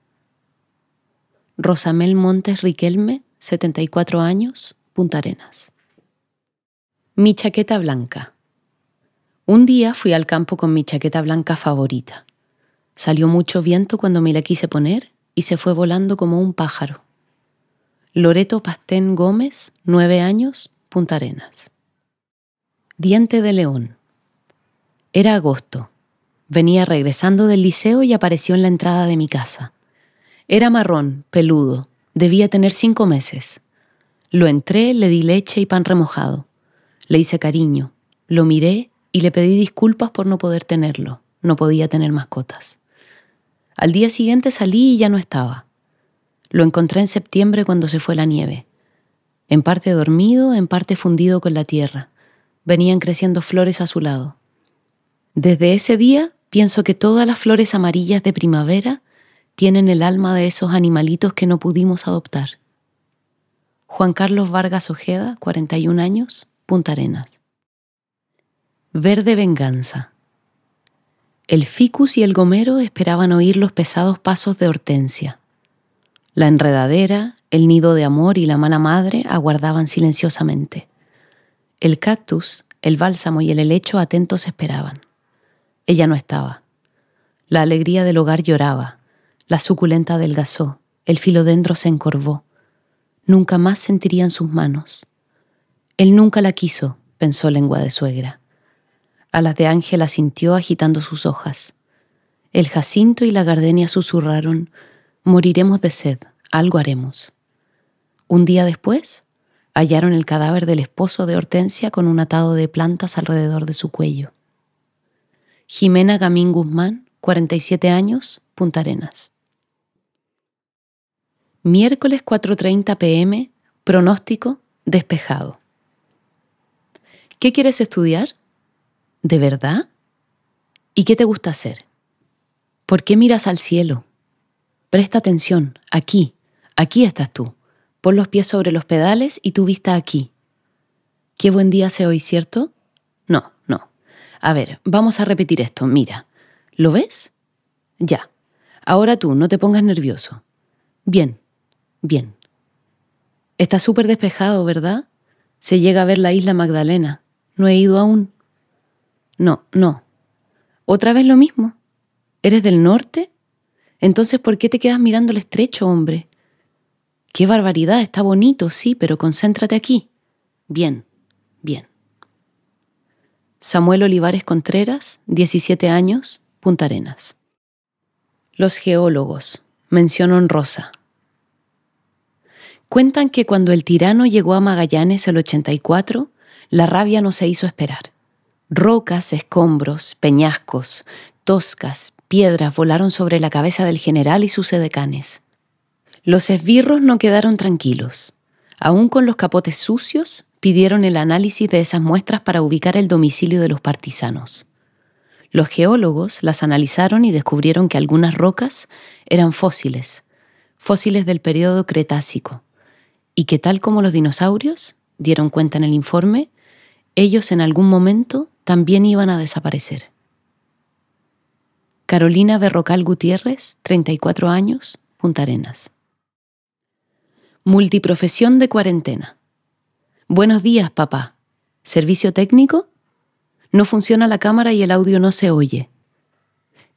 Rosamel Montes Riquelme, 74 años, Punta Arenas. Mi chaqueta blanca. Un día fui al campo con mi chaqueta blanca favorita. Salió mucho viento cuando me la quise poner y se fue volando como un pájaro. Loreto Pastén Gómez, 9 años, Punta Arenas. Diente de león. Era agosto. Venía regresando del liceo y apareció en la entrada de mi casa. Era marrón, peludo, debía tener cinco meses. Lo entré, le di leche y pan remojado. Le hice cariño, lo miré y le pedí disculpas por no poder tenerlo. No podía tener mascotas. Al día siguiente salí y ya no estaba. Lo encontré en septiembre cuando se fue la nieve. En parte dormido, en parte fundido con la tierra venían creciendo flores a su lado. Desde ese día pienso que todas las flores amarillas de primavera tienen el alma de esos animalitos que no pudimos adoptar. Juan Carlos Vargas Ojeda, 41 años, Punta Arenas. Verde venganza. El ficus y el gomero esperaban oír los pesados pasos de Hortensia. La enredadera, el nido de amor y la mala madre aguardaban silenciosamente. El cactus, el bálsamo y el helecho atentos esperaban. Ella no estaba. La alegría del hogar lloraba, la suculenta adelgazó, el filodendro se encorvó. Nunca más sentirían sus manos. Él nunca la quiso, pensó lengua de suegra. A las de Ángela sintió agitando sus hojas. El jacinto y la gardenia susurraron, moriremos de sed, algo haremos. Un día después, hallaron el cadáver del esposo de Hortensia con un atado de plantas alrededor de su cuello. Jimena Gamín Guzmán, 47 años, Punta Arenas. Miércoles 4.30 pm, pronóstico despejado. ¿Qué quieres estudiar? ¿De verdad? ¿Y qué te gusta hacer? ¿Por qué miras al cielo? Presta atención, aquí, aquí estás tú. Pon los pies sobre los pedales y tu vista aquí. Qué buen día hace hoy, ¿cierto? No, no. A ver, vamos a repetir esto. Mira. ¿Lo ves? Ya. Ahora tú, no te pongas nervioso. Bien, bien. Está súper despejado, ¿verdad? Se llega a ver la isla Magdalena. No he ido aún. No, no. ¿Otra vez lo mismo? ¿Eres del norte? Entonces, ¿por qué te quedas mirando el estrecho, hombre? Qué barbaridad, está bonito, sí, pero concéntrate aquí. Bien, bien. Samuel Olivares Contreras, 17 años, Punta Arenas. Los geólogos, mención honrosa. Cuentan que cuando el tirano llegó a Magallanes el 84, la rabia no se hizo esperar. Rocas, escombros, peñascos, toscas, piedras volaron sobre la cabeza del general y sus edecanes. Los esbirros no quedaron tranquilos. Aún con los capotes sucios, pidieron el análisis de esas muestras para ubicar el domicilio de los partisanos. Los geólogos las analizaron y descubrieron que algunas rocas eran fósiles, fósiles del periodo Cretácico, y que tal como los dinosaurios, dieron cuenta en el informe, ellos en algún momento también iban a desaparecer. Carolina Berrocal Gutiérrez, 34 años, Punta Arenas. Multiprofesión de cuarentena. Buenos días, papá. ¿Servicio técnico? No funciona la cámara y el audio no se oye.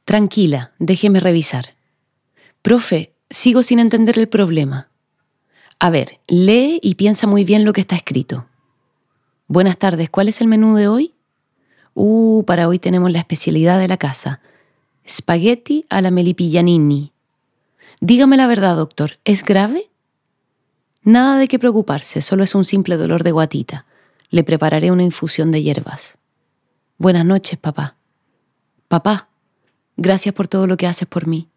Tranquila, déjeme revisar. Profe, sigo sin entender el problema. A ver, lee y piensa muy bien lo que está escrito. Buenas tardes, ¿cuál es el menú de hoy? Uh, para hoy tenemos la especialidad de la casa. Spaghetti a la melipillanini. Dígame la verdad, doctor, ¿es grave? Nada de qué preocuparse, solo es un simple dolor de guatita. Le prepararé una infusión de hierbas. Buenas noches, papá. Papá, gracias por todo lo que haces por mí.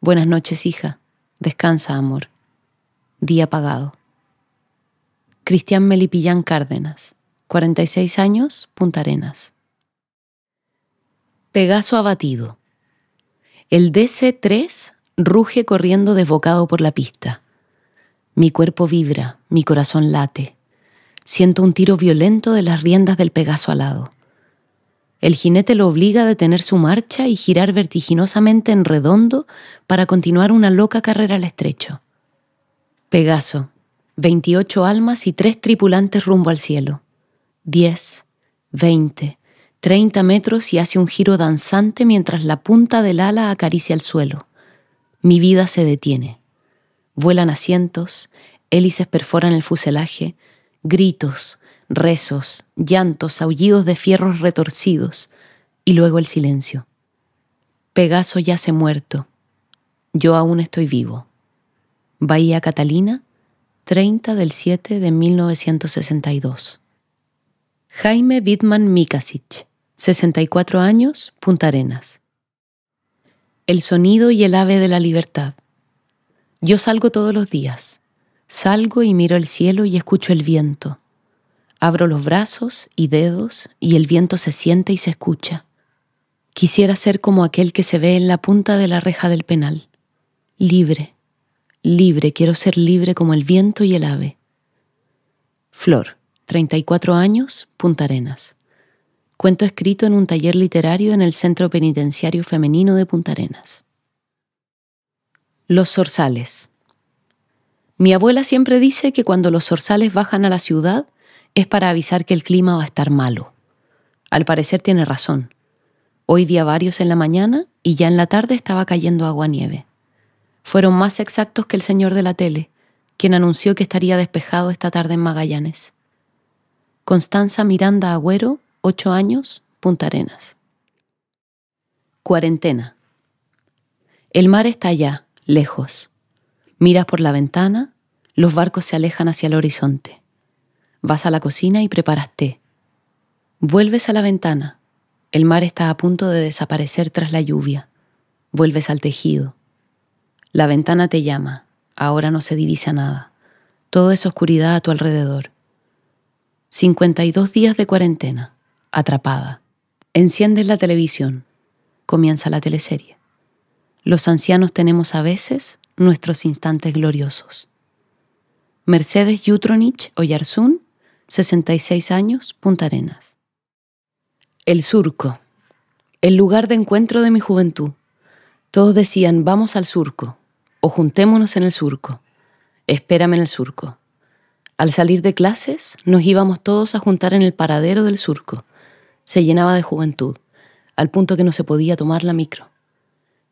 Buenas noches, hija. Descansa, amor. Día pagado. Cristian Melipillán Cárdenas, 46 años, Punta Arenas. Pegaso abatido. El DC-3 ruge corriendo desbocado por la pista. Mi cuerpo vibra, mi corazón late. Siento un tiro violento de las riendas del Pegaso alado. El jinete lo obliga a detener su marcha y girar vertiginosamente en redondo para continuar una loca carrera al estrecho. Pegaso, 28 almas y tres tripulantes rumbo al cielo. 10, 20, 30 metros y hace un giro danzante mientras la punta del ala acaricia el suelo. Mi vida se detiene. Vuelan asientos, hélices perforan el fuselaje, gritos, rezos, llantos, aullidos de fierros retorcidos, y luego el silencio. Pegaso yace muerto. Yo aún estoy vivo. Bahía Catalina, 30 del 7 de 1962. Jaime Wittmann Mikasic, 64 años, Punta Arenas. El sonido y el ave de la libertad. Yo salgo todos los días. Salgo y miro el cielo y escucho el viento. Abro los brazos y dedos y el viento se siente y se escucha. Quisiera ser como aquel que se ve en la punta de la reja del penal. Libre, libre, quiero ser libre como el viento y el ave. Flor, 34 años, Punta Arenas. Cuento escrito en un taller literario en el Centro Penitenciario Femenino de Punta Arenas. Los zorzales. Mi abuela siempre dice que cuando los zorzales bajan a la ciudad es para avisar que el clima va a estar malo. Al parecer tiene razón. Hoy vi a varios en la mañana y ya en la tarde estaba cayendo agua-nieve. Fueron más exactos que el señor de la tele, quien anunció que estaría despejado esta tarde en Magallanes. Constanza Miranda Agüero, 8 años, Punta Arenas. Cuarentena. El mar está allá, lejos. Miras por la ventana, los barcos se alejan hacia el horizonte. Vas a la cocina y preparas té. Vuelves a la ventana. El mar está a punto de desaparecer tras la lluvia. Vuelves al tejido. La ventana te llama. Ahora no se divisa nada. Todo es oscuridad a tu alrededor. 52 días de cuarentena atrapada. Enciendes la televisión. Comienza la teleserie. Los ancianos tenemos a veces nuestros instantes gloriosos. Mercedes Jutronich Oyarzún, 66 años, Punta Arenas. El surco, el lugar de encuentro de mi juventud. Todos decían, vamos al surco, o juntémonos en el surco, espérame en el surco. Al salir de clases, nos íbamos todos a juntar en el paradero del surco, se llenaba de juventud, al punto que no se podía tomar la micro.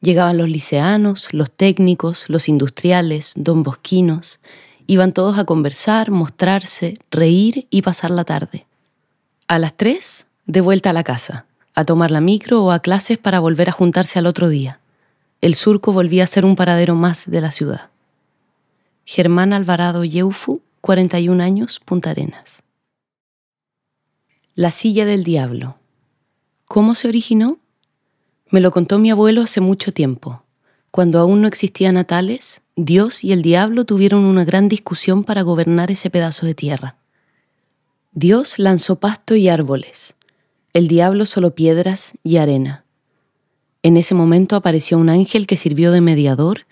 Llegaban los liceanos, los técnicos, los industriales, don bosquinos, iban todos a conversar, mostrarse, reír y pasar la tarde. A las tres, de vuelta a la casa, a tomar la micro o a clases para volver a juntarse al otro día. El surco volvía a ser un paradero más de la ciudad. Germán Alvarado Yeufu, 41 años, Punta Arenas. La silla del diablo. ¿Cómo se originó? Me lo contó mi abuelo hace mucho tiempo. Cuando aún no existían natales, Dios y el diablo tuvieron una gran discusión para gobernar ese pedazo de tierra. Dios lanzó pasto y árboles, el diablo solo piedras y arena. En ese momento apareció un ángel que sirvió de mediador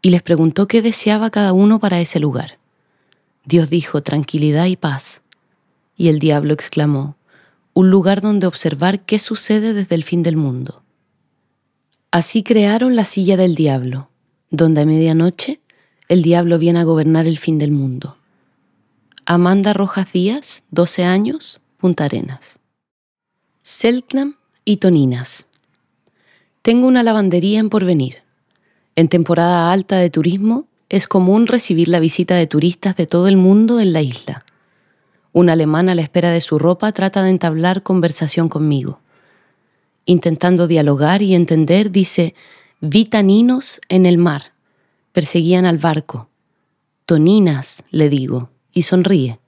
y les preguntó qué deseaba cada uno para ese lugar. Dios dijo tranquilidad y paz, y el diablo exclamó, un lugar donde observar qué sucede desde el fin del mundo. Así crearon la silla del diablo, donde a medianoche el diablo viene a gobernar el fin del mundo. Amanda Rojas Díaz, 12 años, Punta Arenas. Selknam y Toninas. Tengo una lavandería en porvenir. En temporada alta de turismo es común recibir la visita de turistas de todo el mundo en la isla. Un alemán a la espera de su ropa trata de entablar conversación conmigo. Intentando dialogar y entender, dice, vi taninos en el mar. Perseguían al barco. Toninas, le digo, y sonríe,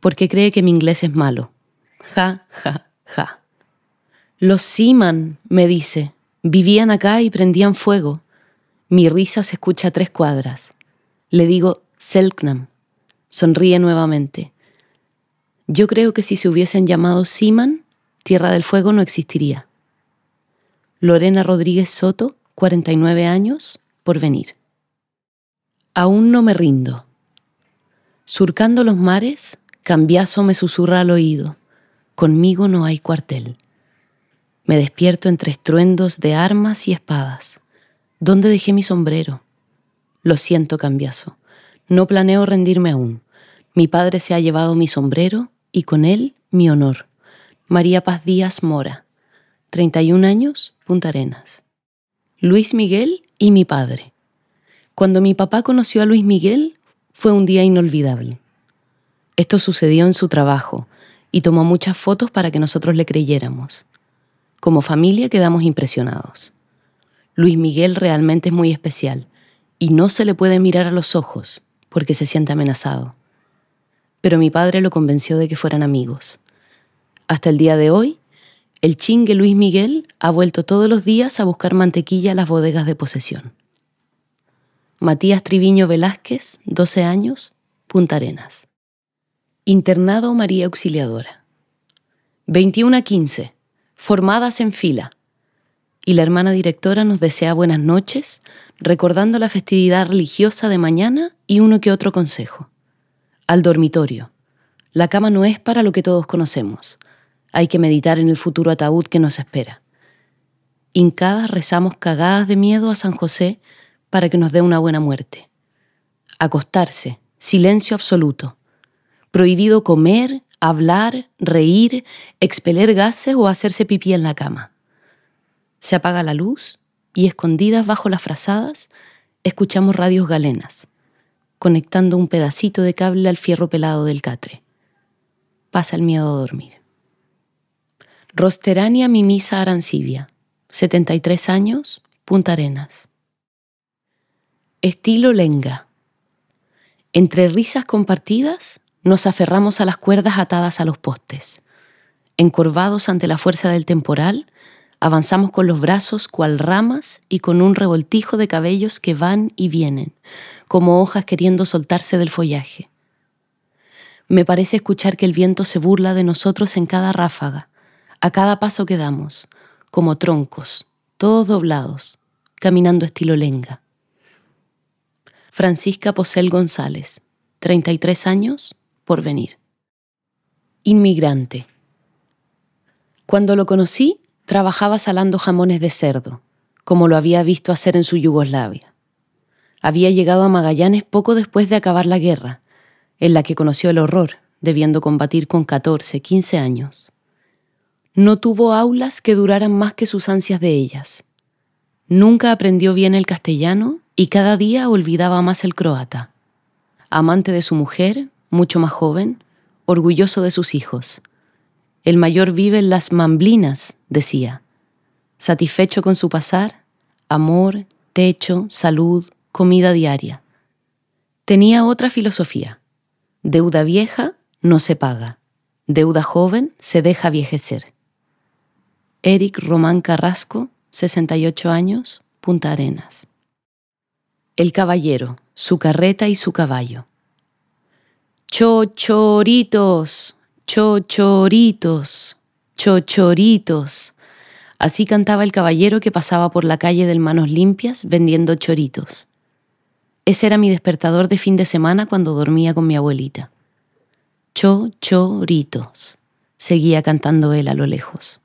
porque cree que mi inglés es malo. Ja, ja, ja. Los Seaman, me dice, vivían acá y prendían fuego. Mi risa se escucha a tres cuadras. Le digo Selknam. Sonríe nuevamente. Yo creo que si se hubiesen llamado Siman, Tierra del Fuego no existiría. Lorena Rodríguez Soto, 49 años, por venir. Aún no me rindo. Surcando los mares, cambiazo me susurra al oído. Conmigo no hay cuartel. Me despierto entre estruendos de armas y espadas. ¿Dónde dejé mi sombrero? Lo siento, cambiazo. No planeo rendirme aún. Mi padre se ha llevado mi sombrero y con él mi honor. María Paz Díaz Mora, 31 años, Punta Arenas. Luis Miguel y mi padre. Cuando mi papá conoció a Luis Miguel fue un día inolvidable. Esto sucedió en su trabajo y tomó muchas fotos para que nosotros le creyéramos. Como familia quedamos impresionados. Luis Miguel realmente es muy especial y no se le puede mirar a los ojos porque se siente amenazado. Pero mi padre lo convenció de que fueran amigos. Hasta el día de hoy, el chingue Luis Miguel ha vuelto todos los días a buscar mantequilla a las bodegas de posesión. Matías Triviño Velázquez, 12 años, Punta Arenas. Internado María Auxiliadora. 21 a 15, formadas en fila. Y la hermana directora nos desea buenas noches, recordando la festividad religiosa de mañana y uno que otro consejo. Al dormitorio. La cama no es para lo que todos conocemos. Hay que meditar en el futuro ataúd que nos espera. Hincadas rezamos cagadas de miedo a San José para que nos dé una buena muerte. Acostarse, silencio absoluto. Prohibido comer, hablar, reír, expeler gases o hacerse pipí en la cama. Se apaga la luz y escondidas bajo las frazadas escuchamos radios galenas, conectando un pedacito de cable al fierro pelado del catre. Pasa el miedo a dormir. Rosterania Mimisa Arancibia, 73 años, Punta Arenas. Estilo lenga. Entre risas compartidas, nos aferramos a las cuerdas atadas a los postes. Encorvados ante la fuerza del temporal, Avanzamos con los brazos cual ramas y con un revoltijo de cabellos que van y vienen, como hojas queriendo soltarse del follaje. Me parece escuchar que el viento se burla de nosotros en cada ráfaga, a cada paso que damos, como troncos, todos doblados, caminando estilo lenga. Francisca Posel González, 33 años, por venir. Inmigrante. Cuando lo conocí, trabajaba salando jamones de cerdo, como lo había visto hacer en su Yugoslavia. Había llegado a Magallanes poco después de acabar la guerra, en la que conoció el horror, debiendo combatir con 14, 15 años. No tuvo aulas que duraran más que sus ansias de ellas. Nunca aprendió bien el castellano y cada día olvidaba más el croata. Amante de su mujer, mucho más joven, orgulloso de sus hijos, el mayor vive en las mamblinas, decía. Satisfecho con su pasar, amor, techo, salud, comida diaria. Tenía otra filosofía. Deuda vieja no se paga. Deuda joven se deja viejecer. Eric Román Carrasco, 68 años, Punta Arenas. El caballero, su carreta y su caballo. Chochoritos, chochoritos, chochoritos. Así cantaba el caballero que pasaba por la calle del Manos Limpias vendiendo choritos. Ese era mi despertador de fin de semana cuando dormía con mi abuelita. Chochoritos, seguía cantando él a lo lejos.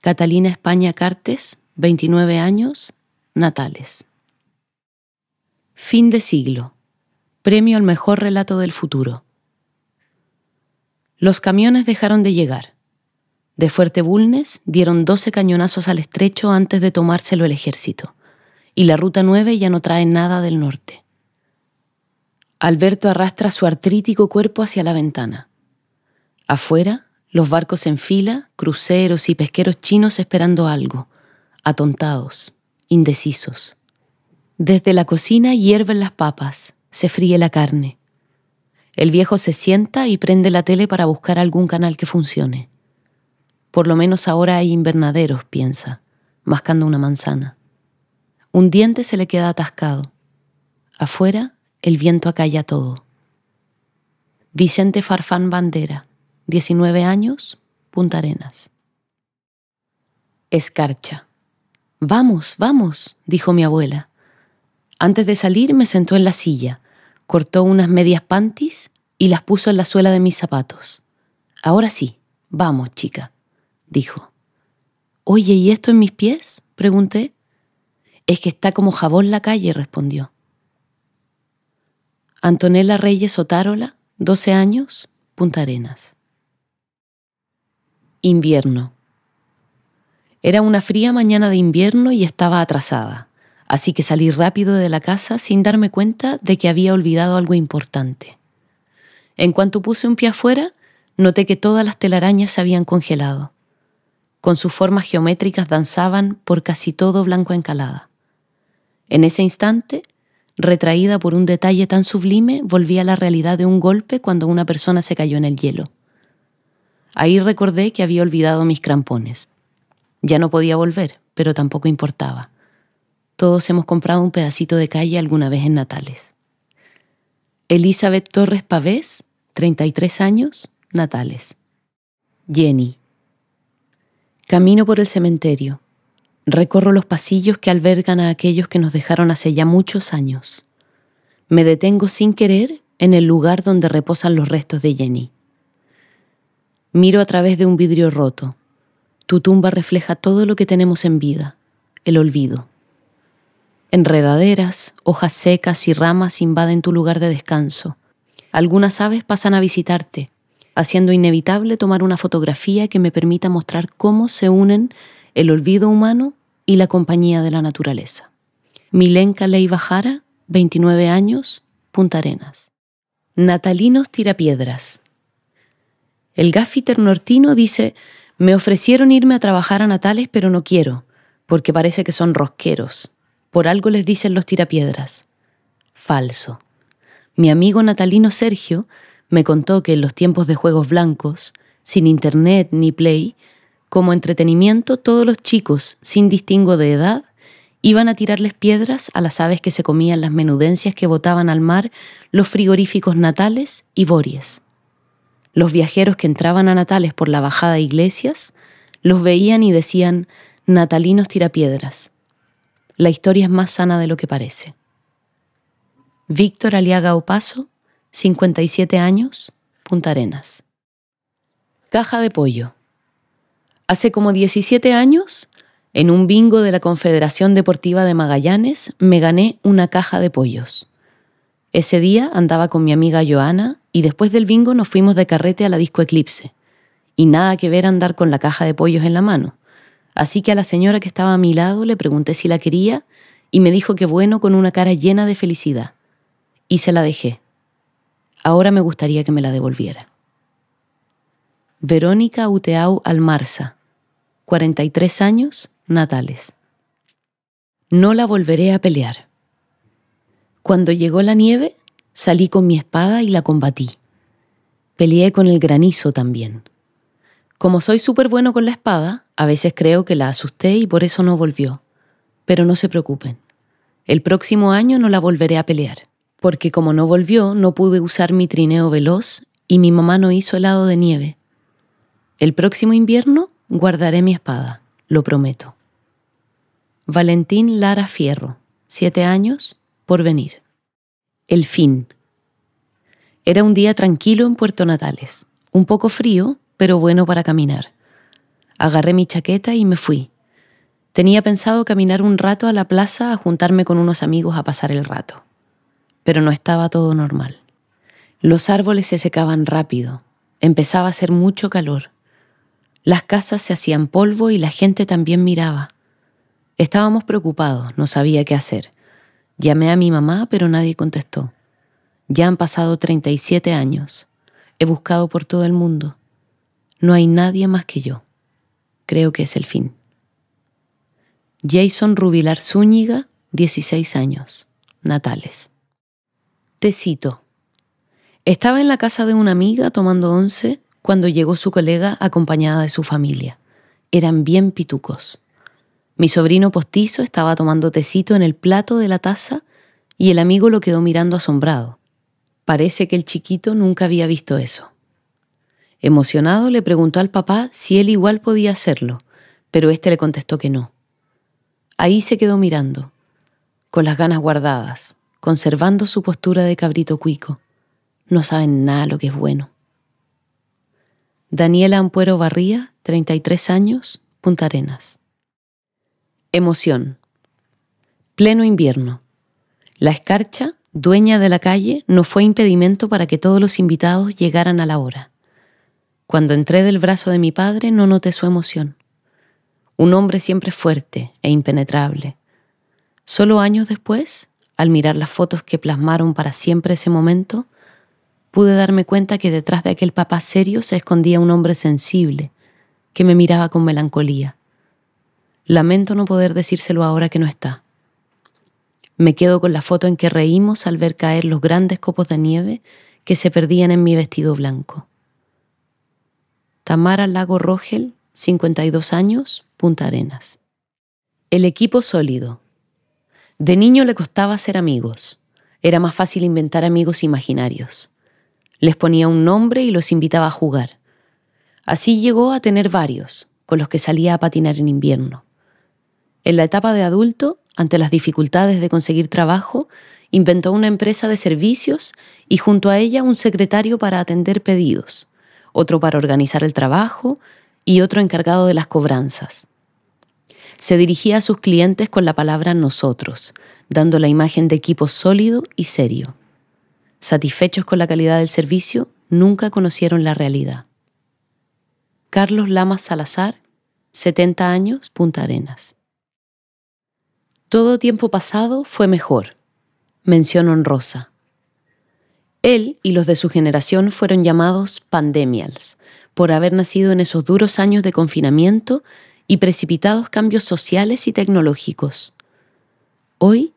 Catalina España Cartes, 29 años, Natales. Fin de siglo. Premio al mejor relato del futuro. Los camiones dejaron de llegar. De Fuerte Bulnes dieron 12 cañonazos al estrecho antes de tomárselo el ejército, y la Ruta 9 ya no trae nada del norte. Alberto arrastra su artrítico cuerpo hacia la ventana. Afuera, los barcos en fila, cruceros y pesqueros chinos esperando algo, atontados, indecisos. Desde la cocina hierven las papas, se fríe la carne. El viejo se sienta y prende la tele para buscar algún canal que funcione. Por lo menos ahora hay invernaderos, piensa, mascando una manzana. Un diente se le queda atascado. Afuera, el viento acalla todo. Vicente Farfán Bandera, 19 años, Punta Arenas. Escarcha. Vamos, vamos, dijo mi abuela. Antes de salir me sentó en la silla, cortó unas medias panties y las puso en la suela de mis zapatos. Ahora sí, vamos, chica, dijo. Oye, ¿y esto en mis pies? pregunté. Es que está como jabón la calle, respondió. Antonella Reyes Otárola, 12 años, Punta Arenas. Invierno. Era una fría mañana de invierno y estaba atrasada así que salí rápido de la casa sin darme cuenta de que había olvidado algo importante. En cuanto puse un pie afuera, noté que todas las telarañas se habían congelado. Con sus formas geométricas danzaban por casi todo blanco encalada. En ese instante, retraída por un detalle tan sublime, volví a la realidad de un golpe cuando una persona se cayó en el hielo. Ahí recordé que había olvidado mis crampones. Ya no podía volver, pero tampoco importaba. Todos hemos comprado un pedacito de calle alguna vez en Natales. Elizabeth Torres Pavés, 33 años, Natales. Jenny. Camino por el cementerio. Recorro los pasillos que albergan a aquellos que nos dejaron hace ya muchos años. Me detengo sin querer en el lugar donde reposan los restos de Jenny. Miro a través de un vidrio roto. Tu tumba refleja todo lo que tenemos en vida, el olvido. Enredaderas, hojas secas y ramas invaden tu lugar de descanso. Algunas aves pasan a visitarte, haciendo inevitable tomar una fotografía que me permita mostrar cómo se unen el olvido humano y la compañía de la naturaleza. Milenka Leiva Jara, 29 años, Punta Arenas. Natalinos Tirapiedras. El gaffiter nortino dice, me ofrecieron irme a trabajar a Natales, pero no quiero, porque parece que son rosqueros. Por algo les dicen los tirapiedras. Falso. Mi amigo natalino Sergio me contó que en los tiempos de juegos blancos, sin internet ni play, como entretenimiento todos los chicos, sin distingo de edad, iban a tirarles piedras a las aves que se comían las menudencias que botaban al mar los frigoríficos natales y bories. Los viajeros que entraban a Natales por la bajada de iglesias los veían y decían, Natalinos tirapiedras la historia es más sana de lo que parece. Víctor Aliaga Opaso, 57 años, Punta Arenas. Caja de pollo. Hace como 17 años, en un bingo de la Confederación Deportiva de Magallanes, me gané una caja de pollos. Ese día andaba con mi amiga Joana y después del bingo nos fuimos de carrete a la disco Eclipse. Y nada que ver andar con la caja de pollos en la mano. Así que a la señora que estaba a mi lado le pregunté si la quería y me dijo que bueno con una cara llena de felicidad. Y se la dejé. Ahora me gustaría que me la devolviera. Verónica Uteau Almarza, 43 años, natales. No la volveré a pelear. Cuando llegó la nieve, salí con mi espada y la combatí. Peleé con el granizo también. Como soy súper bueno con la espada, a veces creo que la asusté y por eso no volvió. Pero no se preocupen. El próximo año no la volveré a pelear, porque como no volvió, no pude usar mi trineo veloz y mi mamá no hizo helado de nieve. El próximo invierno guardaré mi espada, lo prometo. Valentín Lara Fierro, siete años, por venir. El fin. Era un día tranquilo en Puerto Natales, un poco frío, pero bueno para caminar. Agarré mi chaqueta y me fui. Tenía pensado caminar un rato a la plaza a juntarme con unos amigos a pasar el rato. pero no estaba todo normal. Los árboles se secaban rápido, empezaba a hacer mucho calor. Las casas se hacían polvo y la gente también miraba. Estábamos preocupados, no sabía qué hacer. Llamé a mi mamá, pero nadie contestó. Ya han pasado 37 años. He buscado por todo el mundo. No hay nadie más que yo. Creo que es el fin. Jason Rubilar Zúñiga, 16 años. Natales. Tecito. Estaba en la casa de una amiga tomando once cuando llegó su colega acompañada de su familia. Eran bien pitucos. Mi sobrino postizo estaba tomando tecito en el plato de la taza y el amigo lo quedó mirando asombrado. Parece que el chiquito nunca había visto eso. Emocionado le preguntó al papá si él igual podía hacerlo, pero éste le contestó que no. Ahí se quedó mirando, con las ganas guardadas, conservando su postura de cabrito cuico. No saben nada lo que es bueno. Daniela Ampuero Barría, 33 años, Punta Arenas. Emoción. Pleno invierno. La escarcha, dueña de la calle, no fue impedimento para que todos los invitados llegaran a la hora. Cuando entré del brazo de mi padre no noté su emoción. Un hombre siempre fuerte e impenetrable. Solo años después, al mirar las fotos que plasmaron para siempre ese momento, pude darme cuenta que detrás de aquel papá serio se escondía un hombre sensible, que me miraba con melancolía Lamento no poder decírselo ahora que no está. Me quedo con la foto en que reímos al ver caer los grandes copos de nieve que se perdían en mi vestido blanco. Tamara Lago Rogel, 52 años, Punta Arenas. El equipo sólido. De niño le costaba ser amigos. Era más fácil inventar amigos imaginarios. Les ponía un nombre y los invitaba a jugar. Así llegó a tener varios, con los que salía a patinar en invierno. En la etapa de adulto, ante las dificultades de conseguir trabajo, inventó una empresa de servicios y junto a ella un secretario para atender pedidos, otro para organizar el trabajo y otro encargado de las cobranzas. Se dirigía a sus clientes con la palabra nosotros, dando la imagen de equipo sólido y serio. Satisfechos con la calidad del servicio, nunca conocieron la realidad. Carlos Lamas Salazar, 70 años, Punta Arenas. Todo tiempo pasado fue mejor, mención honrosa. Él y los de su generación fueron llamados pandemials por haber nacido en esos duros años de confinamiento y precipitados cambios sociales y tecnológicos. Hoy,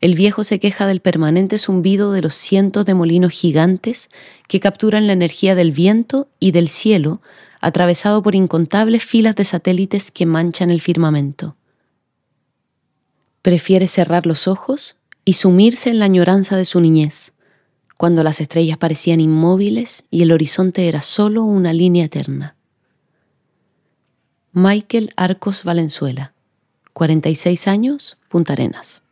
el viejo se queja del permanente zumbido de los cientos de molinos gigantes que capturan la energía del viento y del cielo atravesado por incontables filas de satélites que manchan el firmamento. Prefiere cerrar los ojos y sumirse en la añoranza de su niñez, cuando las estrellas parecían inmóviles y el horizonte era solo una línea eterna. Michael Arcos Valenzuela, 46 años, Punta Arenas.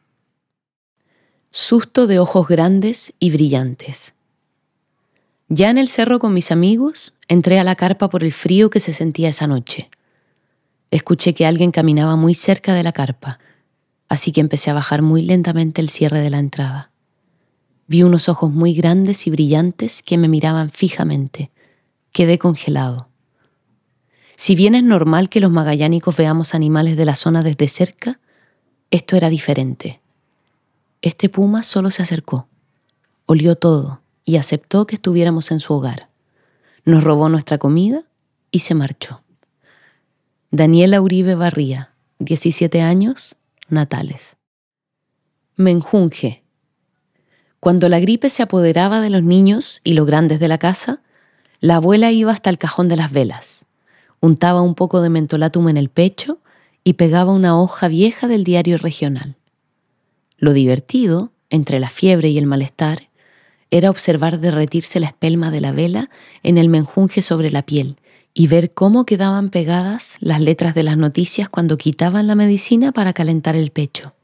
Susto de ojos grandes y brillantes. Ya en el cerro con mis amigos, entré a la carpa por el frío que se sentía esa noche. Escuché que alguien caminaba muy cerca de la carpa así que empecé a bajar muy lentamente el cierre de la entrada. Vi unos ojos muy grandes y brillantes que me miraban fijamente. Quedé congelado. Si bien es normal que los magallánicos veamos animales de la zona desde cerca, esto era diferente. Este puma solo se acercó, olió todo y aceptó que estuviéramos en su hogar. Nos robó nuestra comida y se marchó. Daniela Uribe Barría, 17 años, natales. Menjunje. Cuando la gripe se apoderaba de los niños y los grandes de la casa, la abuela iba hasta el cajón de las velas, untaba un poco de mentolatum en el pecho y pegaba una hoja vieja del diario regional. Lo divertido, entre la fiebre y el malestar, era observar derretirse la espelma de la vela en el menjunje sobre la piel y ver cómo quedaban pegadas las letras de las noticias cuando quitaban la medicina para calentar el pecho.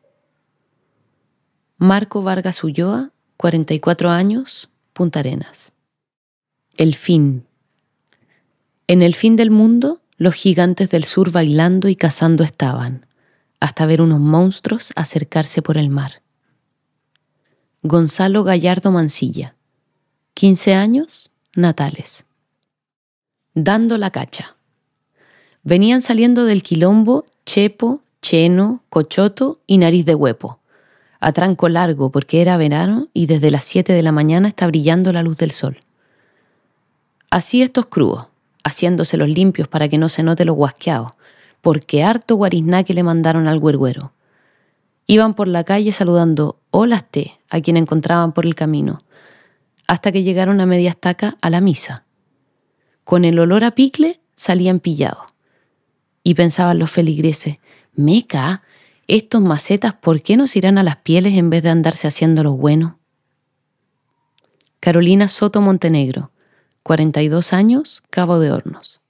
Marco Vargas Ulloa, 44 años, Punta Arenas. El fin. En el fin del mundo, los gigantes del sur bailando y cazando estaban, hasta ver unos monstruos acercarse por el mar. Gonzalo Gallardo Mancilla. 15 años, Natales. Dando la cacha. Venían saliendo del quilombo Chepo, Cheno, Cochoto y Nariz de Huepo. A tranco largo porque era verano y desde las 7 de la mañana está brillando la luz del sol. Así estos crudos, haciéndoselos limpios para que no se note los guasqueados, porque harto guarizná que le mandaron al güergüero. Iban por la calle saludando hola te a quien encontraban por el camino, hasta que llegaron a media estaca a la misa. Con el olor a picle salían pillados. Y pensaban los feligreses, meca, estos macetas, ¿por qué nos irán a las pieles en vez de andarse haciendo los buenos? Carolina Soto Montenegro, 42 años, Cabo de Hornos.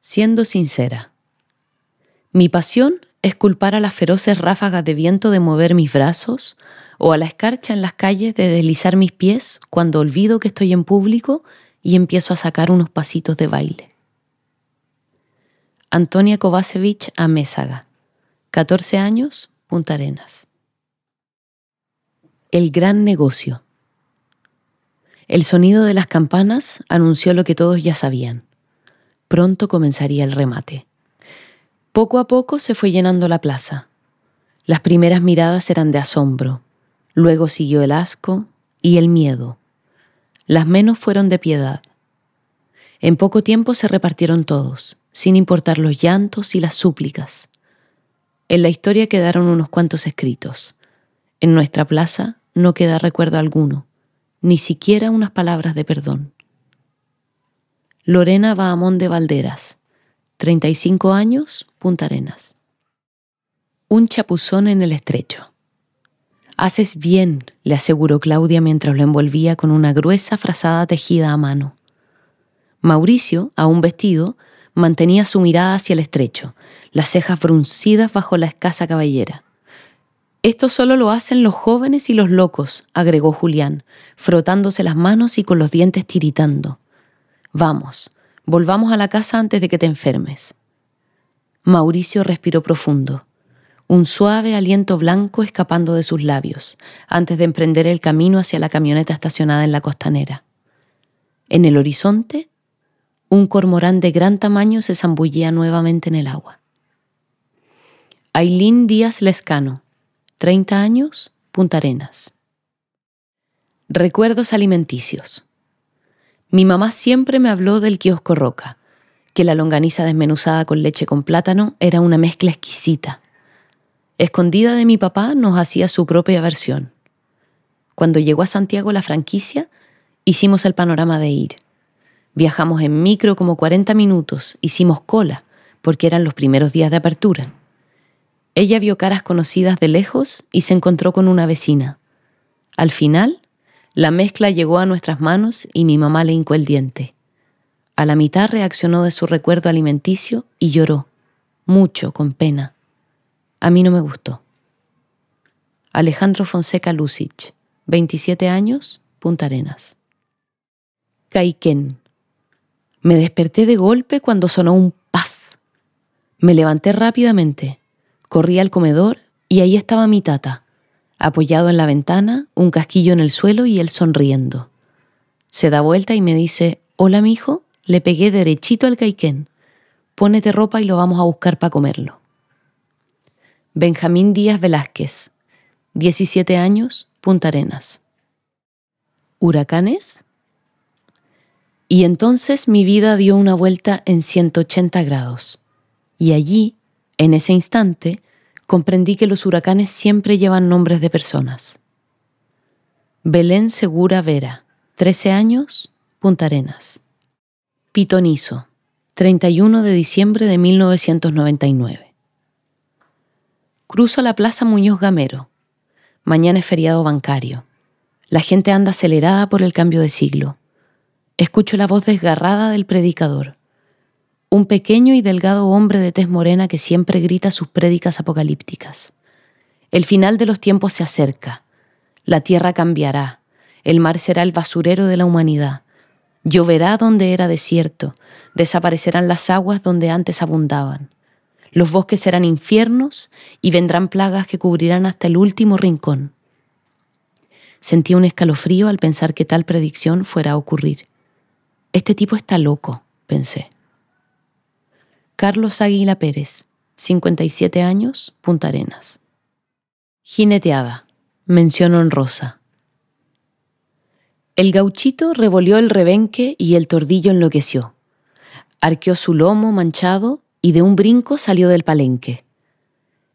Siendo sincera, mi pasión es culpar a las feroces ráfagas de viento de mover mis brazos o a la escarcha en las calles de deslizar mis pies cuando olvido que estoy en público y empiezo a sacar unos pasitos de baile. Antonia Kovacevic Amézaga, 14 años, Punta Arenas. El gran negocio. El sonido de las campanas anunció lo que todos ya sabían. Pronto comenzaría el remate. Poco a poco se fue llenando la plaza. Las primeras miradas eran de asombro, luego siguió el asco y el miedo. Las menos fueron de piedad. En poco tiempo se repartieron todos, sin importar los llantos y las súplicas. En la historia quedaron unos cuantos escritos. En nuestra plaza no queda recuerdo alguno, ni siquiera unas palabras de perdón. Lorena Bahamón de Valderas, 35 años, Punta Arenas. Un chapuzón en el estrecho. Haces bien, le aseguró Claudia mientras lo envolvía con una gruesa frazada tejida a mano. Mauricio, aún vestido, mantenía su mirada hacia el estrecho, las cejas fruncidas bajo la escasa cabellera. Esto solo lo hacen los jóvenes y los locos, agregó Julián, frotándose las manos y con los dientes tiritando. Vamos, volvamos a la casa antes de que te enfermes. Mauricio respiró profundo, un suave aliento blanco escapando de sus labios, antes de emprender el camino hacia la camioneta estacionada en la costanera. En el horizonte, un cormorán de gran tamaño se zambullía nuevamente en el agua. Ailín Díaz Lescano, 30 años, Punta Arenas. Recuerdos alimenticios. Mi mamá siempre me habló del kiosco Roca, que la longaniza desmenuzada con leche con plátano era una mezcla exquisita. Escondida de mi papá nos hacía su propia versión. Cuando llegó a Santiago la franquicia, hicimos el panorama de ir. Viajamos en micro como 40 minutos, hicimos cola, porque eran los primeros días de apertura. Ella vio caras conocidas de lejos y se encontró con una vecina. Al final, la mezcla llegó a nuestras manos y mi mamá le hincó el diente. A la mitad reaccionó de su recuerdo alimenticio y lloró, mucho, con pena. A mí no me gustó. Alejandro Fonseca Lucic, 27 años, Punta Arenas. Caiquén, me desperté de golpe cuando sonó un paz. Me levanté rápidamente, corrí al comedor y ahí estaba mi tata, apoyado en la ventana, un casquillo en el suelo y él sonriendo. Se da vuelta y me dice, hola mijo, le pegué derechito al caiquén. Pónete ropa y lo vamos a buscar para comerlo. Benjamín Díaz Velázquez, 17 años, Punta Arenas. ¿Huracanes? Y entonces mi vida dio una vuelta en 180 grados. Y allí, en ese instante, comprendí que los huracanes siempre llevan nombres de personas. Belén Segura Vera, 13 años, Punta Arenas. Pitonizo, 31 de diciembre de 1999. Cruzo la Plaza Muñoz Gamero. Mañana es feriado bancario. La gente anda acelerada por el cambio de siglo escucho la voz desgarrada del predicador, un pequeño y delgado hombre de tez morena que siempre grita sus prédicas apocalípticas. El final de los tiempos se acerca, la tierra cambiará, el mar será el basurero de la humanidad, lloverá donde era desierto, desaparecerán las aguas donde antes abundaban, los bosques serán infiernos y vendrán plagas que cubrirán hasta el último rincón. Sentía un escalofrío al pensar que tal predicción fuera a ocurrir. Este tipo está loco, pensé. Carlos Águila Pérez, 57 años, Punta Arenas. Jineteada, mención honrosa. El gauchito revolvió el rebenque y el tordillo enloqueció. Arqueó su lomo manchado y de un brinco salió del palenque.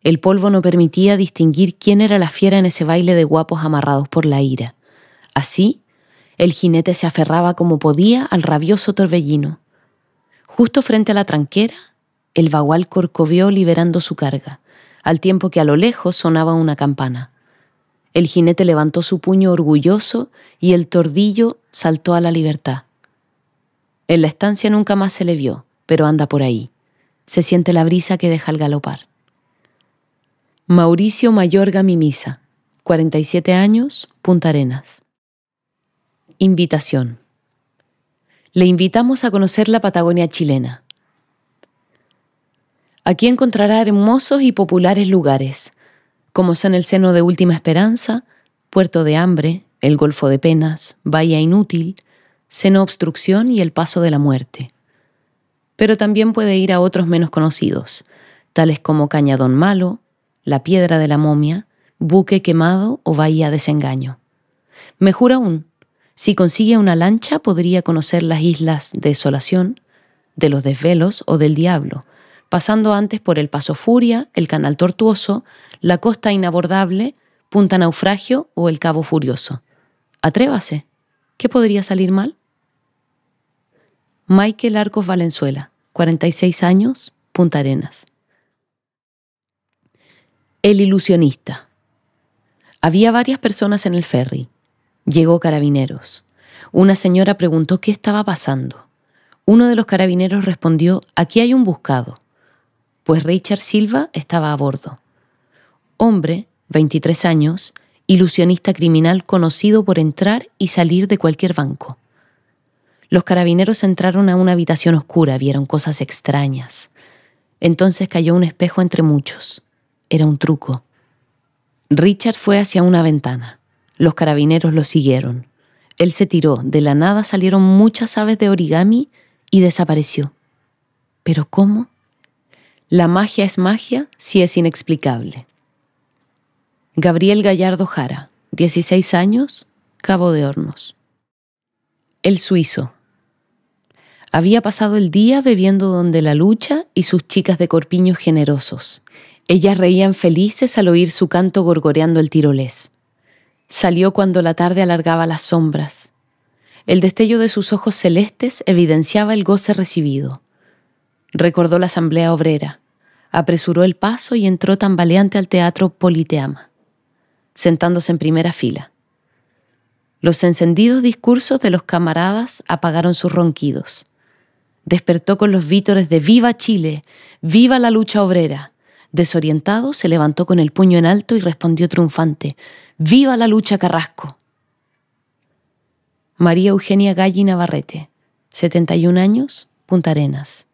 El polvo no permitía distinguir quién era la fiera en ese baile de guapos amarrados por la ira. Así, el jinete se aferraba como podía al rabioso torbellino. Justo frente a la tranquera, el bagual corcovió liberando su carga, al tiempo que a lo lejos sonaba una campana. El jinete levantó su puño orgulloso y el tordillo saltó a la libertad. En la estancia nunca más se le vio, pero anda por ahí. Se siente la brisa que deja al galopar. Mauricio Mayorga Mimisa, 47 años, Punta Arenas. Invitación. Le invitamos a conocer la Patagonia chilena. Aquí encontrará hermosos y populares lugares, como son el seno de Última Esperanza, Puerto de Hambre, el Golfo de Penas, Bahía Inútil, Seno Obstrucción y el Paso de la Muerte. Pero también puede ir a otros menos conocidos, tales como Cañadón Malo, la piedra de la momia, buque quemado o bahía desengaño. Mejor aún, si consigue una lancha podría conocer las islas Desolación, de los Desvelos o del Diablo, pasando antes por el Paso Furia, el Canal Tortuoso, la Costa Inabordable, Punta Naufragio o el Cabo Furioso. Atrévase. ¿Qué podría salir mal? Michael Arcos Valenzuela, 46 años, Punta Arenas. El ilusionista. Había varias personas en el ferry. Llegó carabineros. Una señora preguntó qué estaba pasando. Uno de los carabineros respondió, aquí hay un buscado, pues Richard Silva estaba a bordo. Hombre, 23 años, ilusionista criminal conocido por entrar y salir de cualquier banco. Los carabineros entraron a una habitación oscura, vieron cosas extrañas. Entonces cayó un espejo entre muchos. Era un truco. Richard fue hacia una ventana. Los carabineros lo siguieron. Él se tiró, de la nada salieron muchas aves de origami y desapareció. ¿Pero cómo? La magia es magia si es inexplicable. Gabriel Gallardo Jara, 16 años, Cabo de Hornos. El suizo. Había pasado el día bebiendo donde la lucha y sus chicas de corpiños generosos. Ellas reían felices al oír su canto gorgoreando el tirolés. Salió cuando la tarde alargaba las sombras. El destello de sus ojos celestes evidenciaba el goce recibido. Recordó la asamblea obrera, apresuró el paso y entró tambaleante al teatro Politeama, sentándose en primera fila. Los encendidos discursos de los camaradas apagaron sus ronquidos. Despertó con los vítores de ¡Viva Chile! ¡Viva la lucha obrera! Desorientado, se levantó con el puño en alto y respondió triunfante, ¡Viva la lucha Carrasco! María Eugenia Galli Navarrete, 71 años, Punta Arenas.